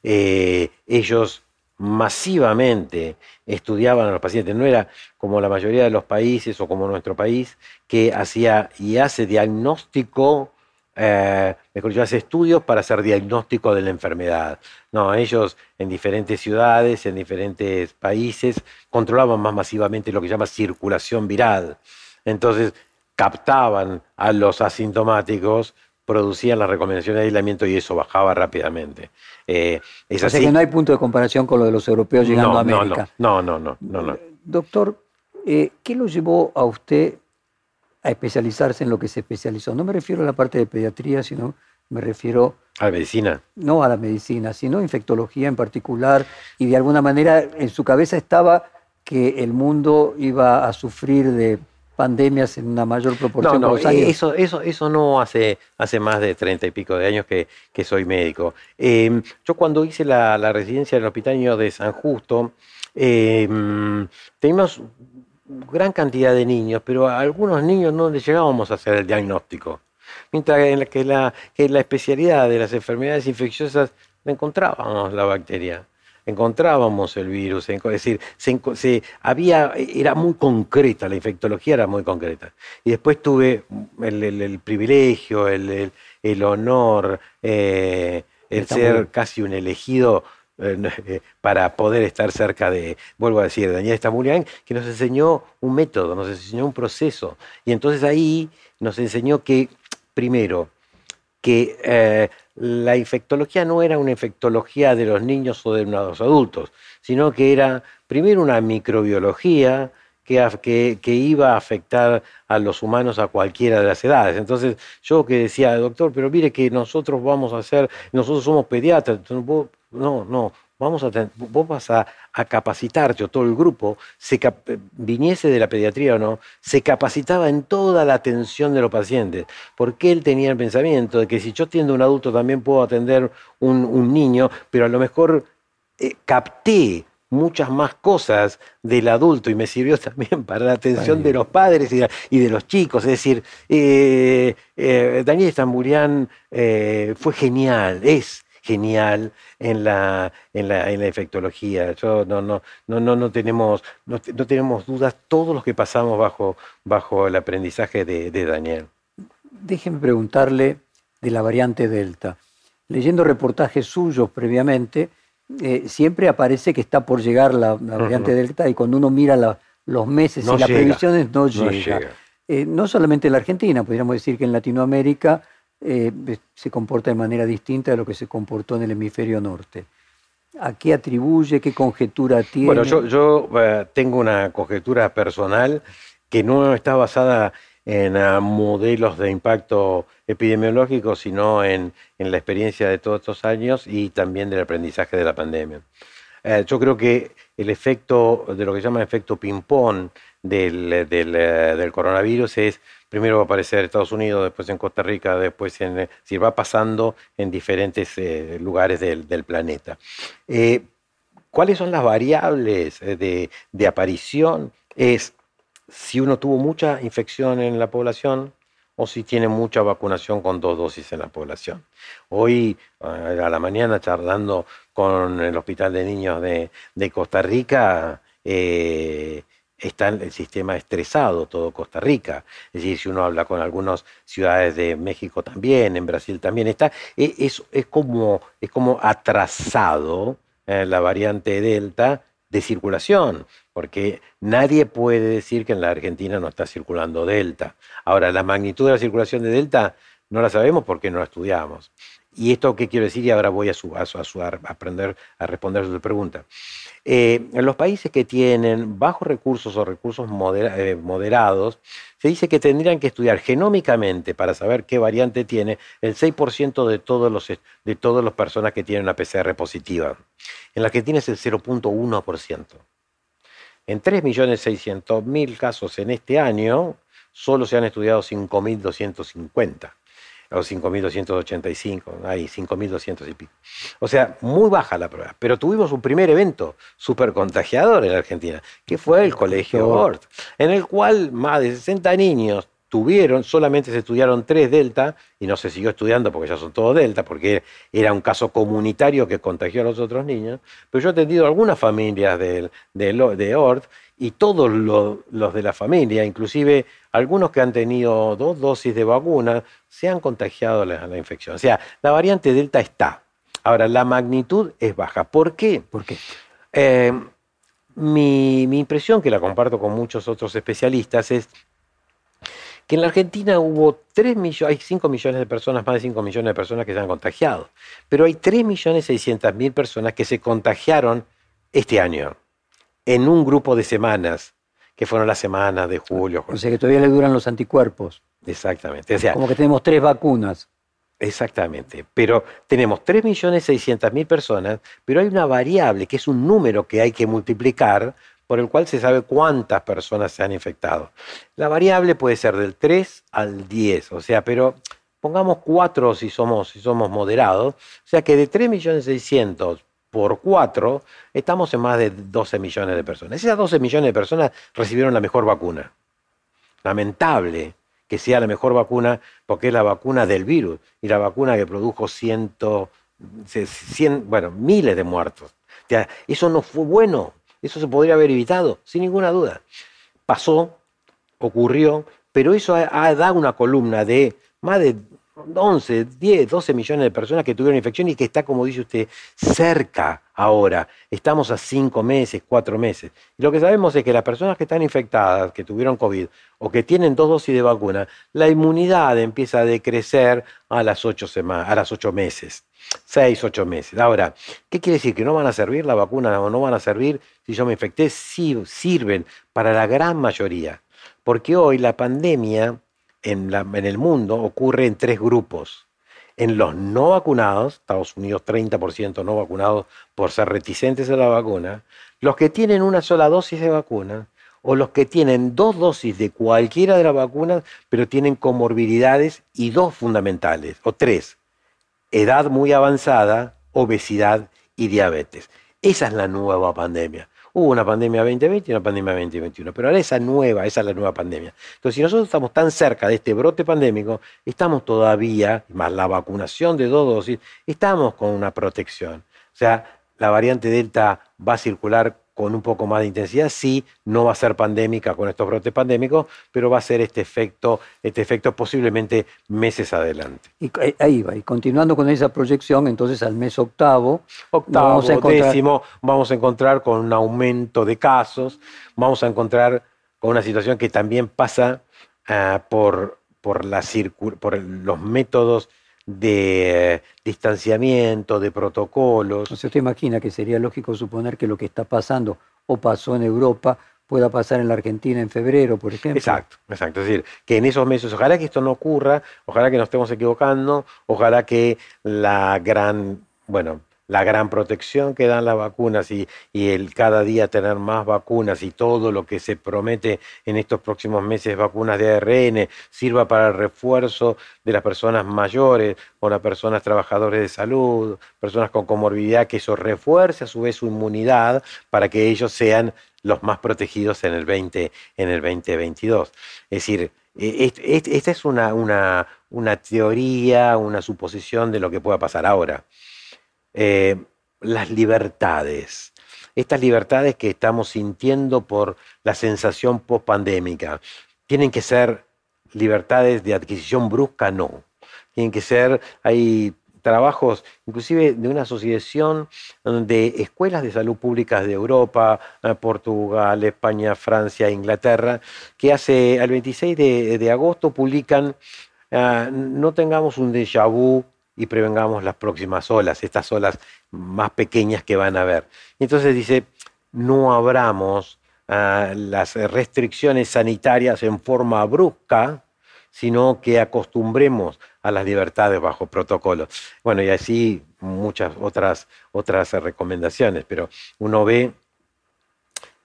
Eh, ellos masivamente estudiaban a los pacientes, no era como la mayoría de los países o como nuestro país, que hacía y hace diagnóstico, eh, mejor dicho, hace estudios para hacer diagnóstico de la enfermedad. No, ellos en diferentes ciudades, en diferentes países, controlaban más masivamente lo que se llama circulación viral. Entonces, captaban a los asintomáticos producían las recomendaciones de aislamiento y eso bajaba rápidamente. Eh, es o sea que no hay punto de comparación con lo de los europeos llegando a América. No, no, no, no. no, Doctor, eh, ¿qué lo llevó a usted a especializarse en lo que se especializó? No me refiero a la parte de pediatría, sino me refiero... A la medicina. No a la medicina, sino a infectología en particular. Y de alguna manera en su cabeza estaba que el mundo iba a sufrir de pandemias en una mayor proporción no, no, Eso, eso, eso no hace, hace más de treinta y pico de años que, que soy médico. Em, yo cuando hice la, la, residencia en el Hospital de San Justo, eh, teníamos gran cantidad de niños, pero a algunos niños no les llegábamos a hacer el diagnóstico. Mientras que la, que la especialidad de las enfermedades infecciosas encontrábamos la bacteria encontrábamos el virus, es decir, se, había, era muy concreta, la infectología era muy concreta. Y después tuve el, privilegio, el, honor, eh, el ser casi un elegido para poder estar cerca de, vuelvo a decir, Daniel Stambulian, que nos enseñó un método, nos enseñó un proceso. Y entonces ahí nos enseñó que, primero, que eh, la infectología no era una infectología de los niños o de los adultos, sino que era primero una microbiología que, que, iba a afectar a los humanos a cualquiera de las edades. Entonces yo que decía, doctor, pero mire que nosotros vamos a hacer, nosotros somos pediatras, no, no, vamos a vos vas a, capacitarte, o todo el grupo, se viniese de la pediatría o no, se capacitaba en toda la atención de los pacientes, porque él tenía el pensamiento de que si yo atiendo a un adulto también puedo atender un, un niño, pero a lo mejor eh, capté muchas más cosas del adulto y me sirvió también para la atención de los padres y de, los chicos. Es decir, eh, eh, Daniel Estamburián fue genial, es genial en la, en la, en la efectología. Yo, no, no, no, no, no, tenemos, no, tenemos dudas todos los que pasamos bajo, bajo el aprendizaje de, Daniel. Déjeme preguntarle de la variante Delta. Leyendo reportajes suyos previamente, eh, siempre aparece que está por llegar la, variante Delta y cuando uno mira los meses y las previsiones no llega. Eh, no solamente en la Argentina, podríamos decir que en Latinoamérica eh, se comporta de manera distinta de lo que se comportó en el hemisferio norte. ¿A qué atribuye? ¿Qué conjetura tiene? Bueno, yo, eh, tengo una conjetura personal que no está basada en ah, modelos de impacto epidemiológico, sino en, la experiencia de todos estos años y también del aprendizaje de la pandemia. Eh, yo creo que el efecto de lo que se llama efecto ping-pong del coronavirus es primero va a aparecer en Estados Unidos, después en Costa Rica, después en... Eh, si va pasando en diferentes eh, lugares del, planeta. Eh, ¿Cuáles son las variables de, aparición? Es si uno tuvo mucha infección en la población, o si tiene mucha vacunación con dos dosis en la población. Hoy, a la mañana, charlando con el Hospital de Niños de, Costa Rica, está el sistema estresado, todo Costa Rica. Es decir, si uno habla con algunas ciudades de México también, en Brasil también, está, e, es, como, es como atrasado eh, la variante Delta de circulación, porque nadie puede decir que en la Argentina no está circulando Delta. Ahora, la magnitud de la circulación de Delta no la sabemos porque no la estudiamos. ¿Y esto qué quiero decir? Y ahora voy a, a, aprender a responder a su pregunta. Eh, en los países que tienen bajos recursos o recursos eh, moderados, se dice que tendrían que estudiar genómicamente para saber qué variante tiene el 6% de todos los de todas las personas que tienen una PCR positiva. En la Argentina es el 0.1%. En 3.600.000 casos en este año, solo se han estudiado 5.250 o 5.285, hay 5.200 y pico. O sea, muy baja la prueba. Pero tuvimos un primer evento súper contagiador en la Argentina, que fue el Colegio Ort, en el cual más de 60 niños tuvieron, solamente se estudiaron tres Delta y no se siguió estudiando porque ya son todos Delta, porque era un caso comunitario que contagió a los otros niños. Pero yo he atendido algunas familias de, de, de ORT y todos los de la familia, inclusive algunos que han tenido dos dosis de vacuna, se han contagiado la, la infección. O sea, la variante Delta está. Ahora, la magnitud es baja. ¿Por qué? ¿Por qué? Eh, mi, mi impresión, que la comparto con muchos otros especialistas, es que en la Argentina hubo 3 millones, hay 5 millones de personas, más de 5 millones de personas que se han contagiado, pero hay 3 millones 600 mil personas que se contagiaron este año, en un grupo de semanas, que fueron las semanas de julio. O sea que todavía le duran los anticuerpos. Exactamente. Como que tenemos tres vacunas. Exactamente, pero tenemos 3.600.000 personas, pero hay una variable que es un número que hay que multiplicar por el cual se sabe cuántas personas se han infectado. La variable puede ser del 3 al 10, o sea, pero pongamos 4 si somos, si somos moderados, o sea que de 3.600.000 por 4 estamos en más de 12 millones de personas. Esas 12 millones de personas recibieron la mejor vacuna. Lamentable que sea la mejor vacuna porque es la vacuna del virus y la vacuna que produjo ciento, cien, bueno, miles de muertos. O sea, eso no fue bueno. Eso se podría haber evitado, sin ninguna duda. Pasó, ocurrió, pero eso ha, dado una columna de más de 11, 10, 12 millones de personas que tuvieron infección y que está, como dice usted, cerca ahora. Estamos a 5 meses, 4 meses. Lo que sabemos es que las personas que están infectadas, que tuvieron COVID o que tienen dos dosis de vacuna, la inmunidad empieza a decrecer a las 8, semanas, a las 8 meses. 6, 8 meses. Ahora, ¿qué quiere decir? ¿Que no van a servir la vacuna o no van a servir si yo me infecté? Sí, sirven para la gran mayoría. Porque hoy la pandemia en, la, en el mundo ocurre en tres grupos. En los no vacunados, Estados Unidos 30% no vacunados por ser reticentes a la vacuna, los que tienen una sola dosis de vacuna, o los que tienen dos dosis de cualquiera de las vacunas, pero tienen comorbilidades y dos fundamentales, o tres, edad muy avanzada, obesidad y diabetes. Esa es la nueva pandemia. Hubo una pandemia 2020 y una pandemia 2021, pero ahora esa nueva, esa es la nueva pandemia. Entonces, si nosotros estamos tan cerca de este brote pandémico, estamos todavía, más la vacunación de dos dosis, estamos con una protección. O sea, la variante Delta va a circular con un poco más de intensidad, sí, no va a ser pandémica con estos brotes pandémicos, pero va a ser este efecto, este efecto posiblemente meses adelante. Y ahí va, y continuando con esa proyección, entonces al mes octavo, octavo vamos a décimo, vamos a encontrar con un aumento de casos, vamos a encontrar con una situación que también pasa ah, por, por, la por los métodos de distanciamiento, de protocolos. O sea, usted imagina que sería lógico suponer que lo que está pasando o pasó en Europa pueda pasar en la Argentina en febrero, por ejemplo. Exacto, exacto. Es decir, que en esos meses, ojalá que esto no ocurra, ojalá que nos estemos equivocando, ojalá que la gran, bueno, la gran protección que dan las vacunas y, el cada día tener más vacunas y todo lo que se promete en estos próximos meses, vacunas de ARN, sirva para el refuerzo de las personas mayores o las personas trabajadores de salud, personas con comorbilidad, que eso refuerce a su vez su inmunidad para que ellos sean los más protegidos en el, 20, en el 2022. Es decir, e, esta es una, una, una teoría, una suposición de lo que pueda pasar ahora. Eh, las libertades, estas libertades que estamos sintiendo por la sensación post-pandémica, tienen que ser libertades de adquisición brusca, no. Tienen que ser, hay trabajos, inclusive de una asociación de escuelas de salud públicas de Europa, eh, Portugal, España, Francia, Inglaterra, que hace al 26 de, agosto publican, eh, no tengamos un déjà vu y prevengamos las próximas olas, estas olas más pequeñas que van a haber. Entonces dice, no abramos ah, las restricciones sanitarias en forma brusca, sino que acostumbremos a las libertades bajo protocolo. Bueno, y así muchas otras, otras recomendaciones, pero uno ve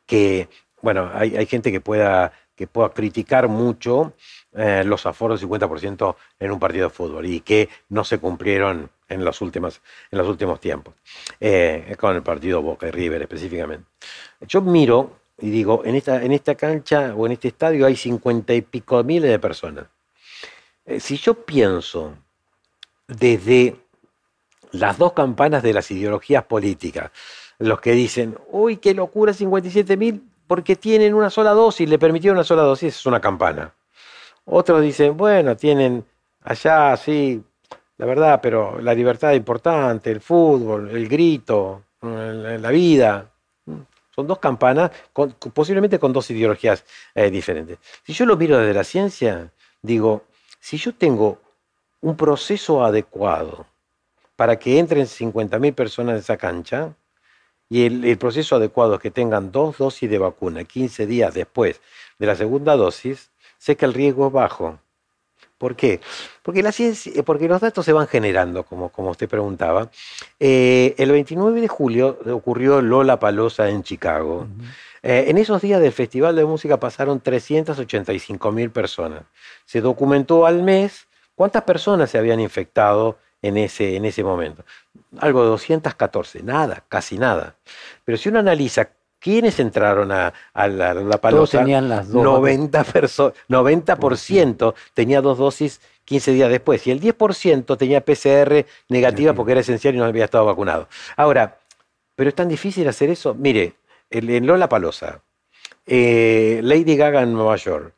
que, bueno, hay, gente que pueda, que pueda criticar mucho eh, los aforos 50% en un partido de fútbol y que no se cumplieron en los últimos, en los últimos tiempos, eh, con el partido Boca y River específicamente. Yo miro y digo, en esta, en esta cancha o en este estadio hay cincuenta y pico miles de personas. Eh, si yo pienso desde las dos campanas de las ideologías políticas, los que dicen, uy, qué locura, 57 mil, porque tienen una sola dosis, le permitieron una sola dosis, es una campana. Otros dicen, bueno, tienen allá, sí, la verdad, pero la libertad es importante, el fútbol, el grito, la vida. Son dos campanas, posiblemente con dos ideologías eh, diferentes. Si yo lo miro desde la ciencia, digo, si yo tengo un proceso adecuado para que entren 50.000 personas en esa cancha, y el, el, proceso adecuado es que tengan dos dosis de vacuna 15 días después de la segunda dosis, sé que el riesgo es bajo. ¿Por qué? Porque, la ciencia, eh, porque los datos se van generando, como, como usted preguntaba. Eh, el 29 de julio ocurrió Lola Palosa en Chicago. Eh, en esos días del Festival de Música pasaron 385 mil personas. Se documentó al mes cuántas personas se habían infectado en ese, en ese momento. Algo de 214, nada, casi nada. Pero si uno analiza ¿Quiénes entraron a, la, la Todos tenían las dos. 90%, 90 tenía dos dosis 15 días después. Y el 10% tenía PCR negativa porque era esencial y no había estado vacunado. Ahora, ¿pero es tan difícil hacer eso? Mire, en Lola Palosa, eh, Lady Gaga en Nueva York,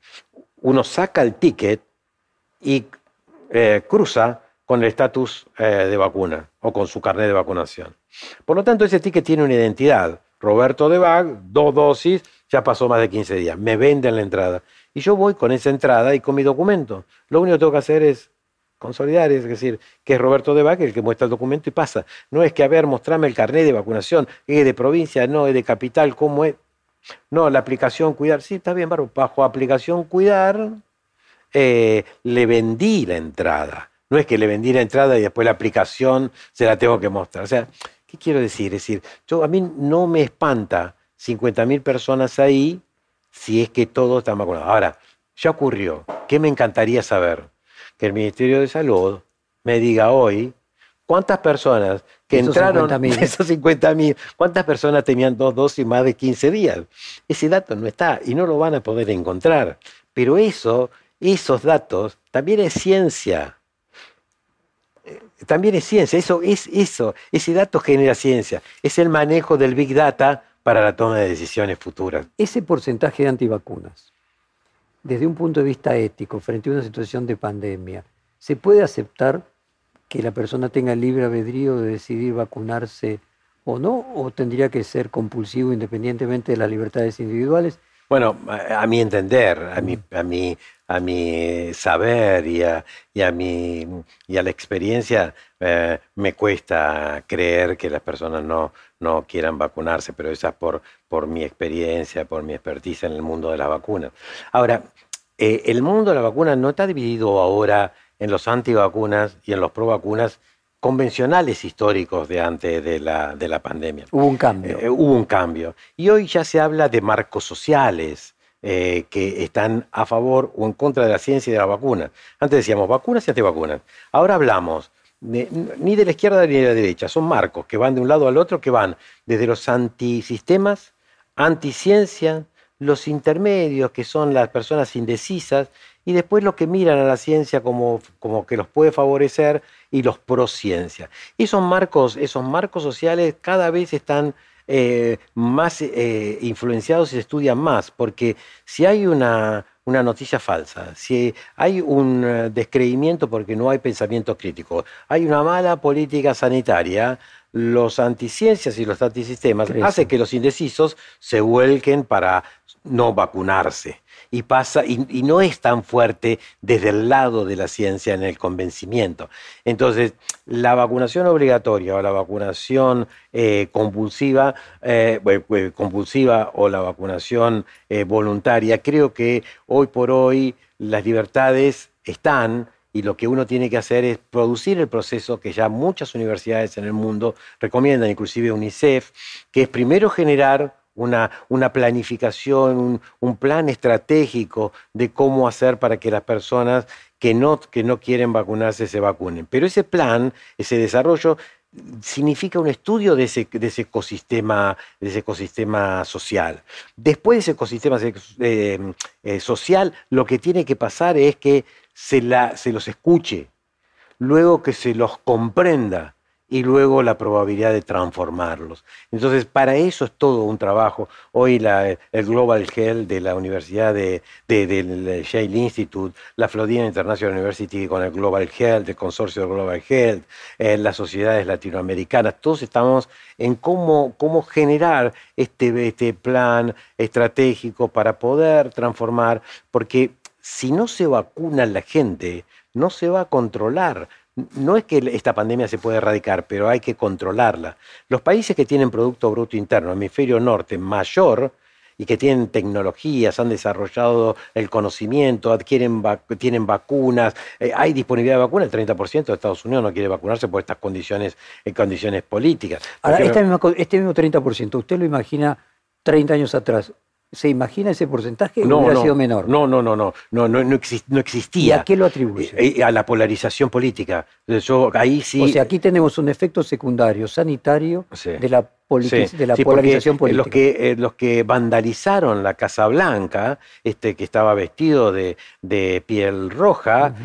uno saca el ticket y eh, cruza con el estatus eh, de vacuna o con su carnet de vacunación. Por lo tanto, ese ticket tiene una identidad. Roberto de Bag, dos dosis, ya pasó más de 15 días, me venden la entrada. Y yo voy con esa entrada y con mi documento. Lo único que tengo que hacer es consolidar, es decir, que es Roberto de Bag el que muestra el documento y pasa. No es que, a ver, mostrame el carnet de vacunación, es de provincia, no, es de capital, ¿cómo es? No, la aplicación cuidar, sí, está bien, bajo aplicación cuidar, eh, le vendí la entrada. No es que le vendí la entrada y después la aplicación se la tengo que mostrar. O sea, ¿Qué quiero decir? Es decir, yo, a mí no me espanta 50.000 personas ahí si es que todos están vacunados. Ahora, ya ocurrió. ¿Qué me encantaría saber? Que el Ministerio de Salud me diga hoy cuántas personas que entraron, 50 esos 50.000, cuántas personas tenían dos dosis más de 15 días. Ese dato no está y no lo van a poder encontrar. Pero eso, esos datos, también es ciencia también es ciencia, eso es eso, ese dato genera ciencia, es el manejo del big data para la toma de decisiones futuras. Ese porcentaje de antivacunas, desde un punto de vista ético, frente a una situación de pandemia, ¿se puede aceptar que la persona tenga el libre albedrío de decidir vacunarse o no? ¿O tendría que ser compulsivo independientemente de las libertades individuales? Bueno, a, mi entender, a mi, a mi, a mi saber y a, y a, mi, y a la experiencia, eh, me cuesta creer que las personas no, no quieran vacunarse, pero esa es por, por mi experiencia, por mi expertise en el mundo de la vacuna. Ahora, eh, el mundo de la vacuna no está dividido ahora en los antivacunas y en los pro vacunas convencionales históricos de antes de la, de la pandemia. Hubo un cambio. Eh, hubo un cambio. Y hoy ya se habla de marcos sociales eh, que están a favor o en contra de la ciencia y de la vacuna. Antes decíamos vacunas y antivacunas. Ahora hablamos ni de la izquierda ni de la derecha. Son marcos que van de un lado al otro, que van desde los antisistemas, anticiencia, los intermedios, que son las personas indecisas, y después los que miran a la ciencia como, como que los puede favorecer y los pro-ciencia. Esos marcos, esos marcos sociales cada vez están eh, más eh, influenciados y se estudian más, porque si hay una, una noticia falsa, si hay un eh, descreimiento porque no hay pensamiento crítico, hay una mala política sanitaria, los anticiencias y los antisistemas hacen que los indecisos se vuelquen para no vacunarse. Y pasa, y, no es tan fuerte desde el lado de la ciencia en el convencimiento. Entonces, la vacunación obligatoria o la vacunación eh, compulsiva, eh, compulsiva o la vacunación eh, voluntaria, creo que hoy por hoy las libertades están y lo que uno tiene que hacer es producir el proceso que ya muchas universidades en el mundo recomiendan, inclusive UNICEF, que es primero generar una, una planificación, un, plan estratégico de cómo hacer para que las personas que no, que no quieren vacunarse se vacunen. Pero ese plan, ese desarrollo, significa un estudio de ese, de ese, ecosistema, de ese ecosistema social. Después de ese ecosistema eh, eh, social, lo que tiene que pasar es que se, la, se los escuche, luego que se los comprenda y luego la probabilidad de transformarlos. Entonces, para eso es todo un trabajo. Hoy el Global Health de la Universidad de, del Yale Institute, la Florida International University con el Global Health, el consorcio Global Health, eh, las sociedades latinoamericanas, todos estamos en cómo, cómo generar este, este plan estratégico para poder transformar, porque si no se vacuna la gente, no se va a controlar. No es que esta pandemia se puede erradicar, pero hay que controlarla. Los países que tienen Producto Bruto Interno, hemisferio norte, mayor, y que tienen tecnologías, han desarrollado el conocimiento, adquieren tienen vacunas, eh, hay disponibilidad de vacunas, el 30% de Estados Unidos no quiere vacunarse por estas condiciones, eh, condiciones políticas. Ahora, este este mismo 30%, ¿usted lo imagina 30 años atrás? ¿Se imagina ese porcentaje no, hubiera sido menor? No, no, no, no, no, no, no, existía. ¿Y a qué lo atribuye? Eh, eh, a la polarización política. Yo, ahí sí... O sea, aquí tenemos un efecto secundario sanitario de la, de la polarización política. Los que, eh, los que vandalizaron la Casa Blanca, este que estaba vestido de, piel roja,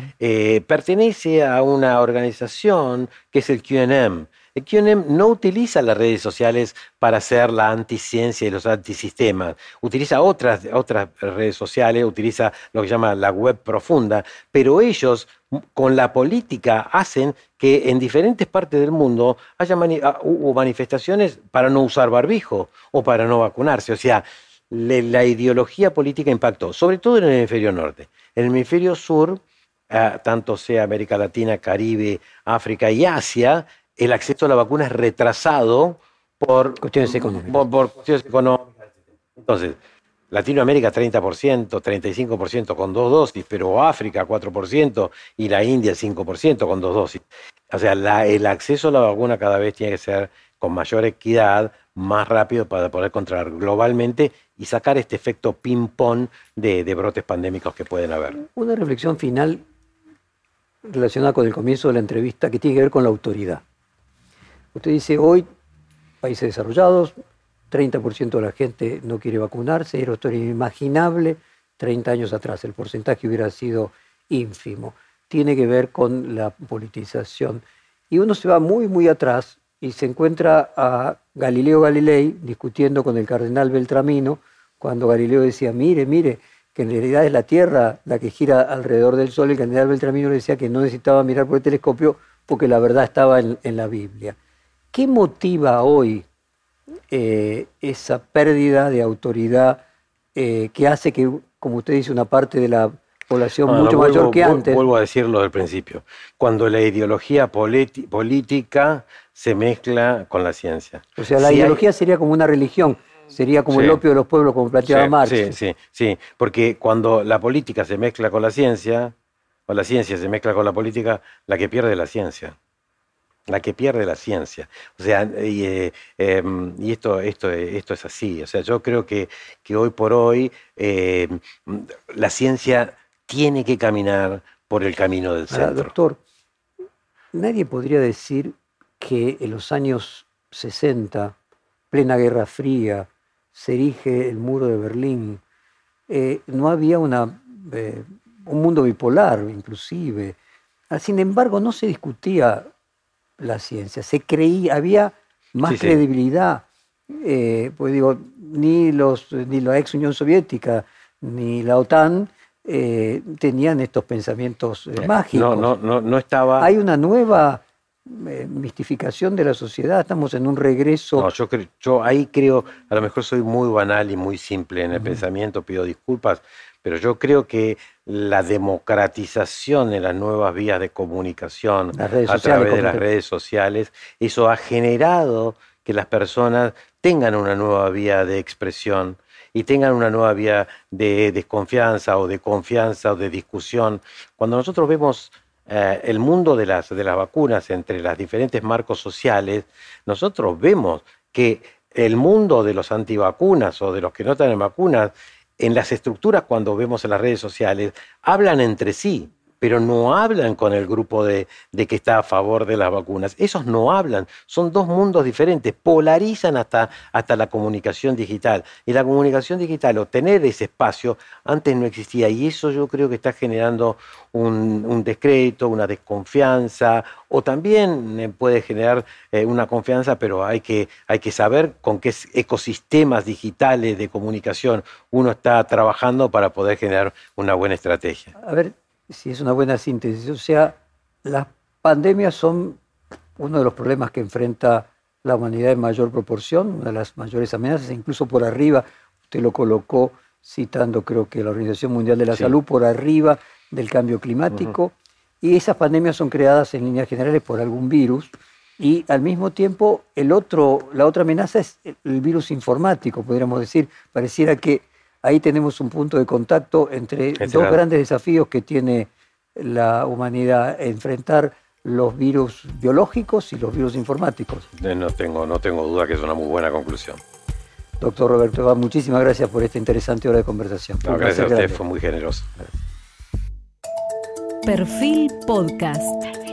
pertenece a una organización que es el QNM QNM no utiliza las redes sociales para hacer la anticiencia y los antisistemas. Utiliza otras, otras redes sociales, utiliza lo que llama la web profunda, pero ellos con la política hacen que en diferentes partes del mundo haya ah, manifestaciones para no usar barbijo o para no vacunarse. O sea, la ideología política impactó, sobre todo en el hemisferio norte. En el hemisferio sur, ah, tanto sea América Latina, Caribe, África y Asia, el acceso a la vacuna es retrasado por cuestiones económicas. Por, cuestiones económicas. Entonces, Latinoamérica 30%, 35% con dos dosis, pero África 4% y la India 5% con dos dosis. O sea, el acceso a la vacuna cada vez tiene que ser con mayor equidad, más rápido para poder controlar globalmente y sacar este efecto ping-pong de, de brotes pandémicos que pueden haber. Una reflexión final relacionada con el comienzo de la entrevista que tiene que ver con la autoridad. Usted dice, hoy, países desarrollados, 30% de la gente no quiere vacunarse, era esto inimaginable 30 años atrás, el porcentaje hubiera sido ínfimo. Tiene que ver con la politización. Y uno se va muy, muy atrás y se encuentra a Galileo Galilei discutiendo con el cardenal Beltramino, cuando Galileo decía, mire, mire, que en realidad es la Tierra la que gira alrededor del Sol, el cardenal Beltramino le decía que no necesitaba mirar por el telescopio porque la verdad estaba en la Biblia. ¿Qué motiva hoy eh, esa pérdida de autoridad eh, que hace que, como usted dice, una parte de la población mucho mayor que antes. Vuelvo a decirlo del principio. Cuando la ideología política se mezcla con la ciencia. O sea, la ideología sería como una religión, sería como el opio de los pueblos, como planteaba sí, Marx. Sí, sí, sí. Porque cuando la política se mezcla con la ciencia, o la ciencia se mezcla con la política, la que pierde es la ciencia la que pierde la ciencia. O sea, y, eh, em, esto, esto, esto es así. O sea, yo creo que, que hoy por hoy em, la ciencia tiene que caminar por el camino del centro. doctor, nadie podría decir que en los años 60, plena Guerra Fría, se erige el muro de Berlín, eh, no había una, eh, un mundo bipolar inclusive. Ah, sin embargo, no se discutía la ciencia. Se creía, había más credibilidad. Eh, pues digo, ni, los, ni la ex Unión Soviética ni la OTAN eh, tenían estos pensamientos eh, mágicos. No, no, no, no estaba. Hay una nueva mistificación de la sociedad, estamos en un regreso. No, yo, yo ahí creo, a lo mejor soy muy banal y muy simple en el pensamiento, pido disculpas, pero yo creo que la democratización de las nuevas vías de comunicación a través de las redes sociales, eso ha generado que las personas tengan una nueva vía de expresión y tengan una nueva vía de desconfianza o de confianza o de discusión. Cuando nosotros vemos eh, el mundo de las, de las vacunas entre los diferentes marcos sociales, nosotros vemos que el mundo de los antivacunas o de los que no están en vacunas, en las estructuras cuando vemos en las redes sociales, hablan entre sí pero no hablan con el grupo de, que está a favor de las vacunas. Esos no hablan, son dos mundos diferentes, polarizan hasta, hasta la comunicación digital. Y la comunicación digital, o tener ese espacio, antes no existía. Y eso yo creo que está generando un, descrédito, una desconfianza, o también eh, puede generar eh, una confianza, pero hay que, hay que saber con qué ecosistemas digitales de comunicación uno está trabajando para poder generar una buena estrategia. A ver, si es una buena síntesis. O sea, las pandemias son uno de los problemas que enfrenta la humanidad en mayor proporción, una de las mayores amenazas, incluso por arriba, usted lo colocó citando creo que la Organización Mundial de la Salud, por arriba del cambio climático, y esas pandemias son creadas en líneas generales por algún virus, y al mismo tiempo el otro, la otra amenaza es el virus informático, podríamos decir, pareciera que ahí tenemos un punto de contacto entre dos grandes desafíos que tiene la humanidad, enfrentar los virus biológicos y los virus informáticos. Eh, no tengo, no tengo duda que es una muy buena conclusión. Doctor Roberto muchísimas gracias por esta interesante hora de conversación. gracias a usted, fue muy generoso. Perfil Podcast.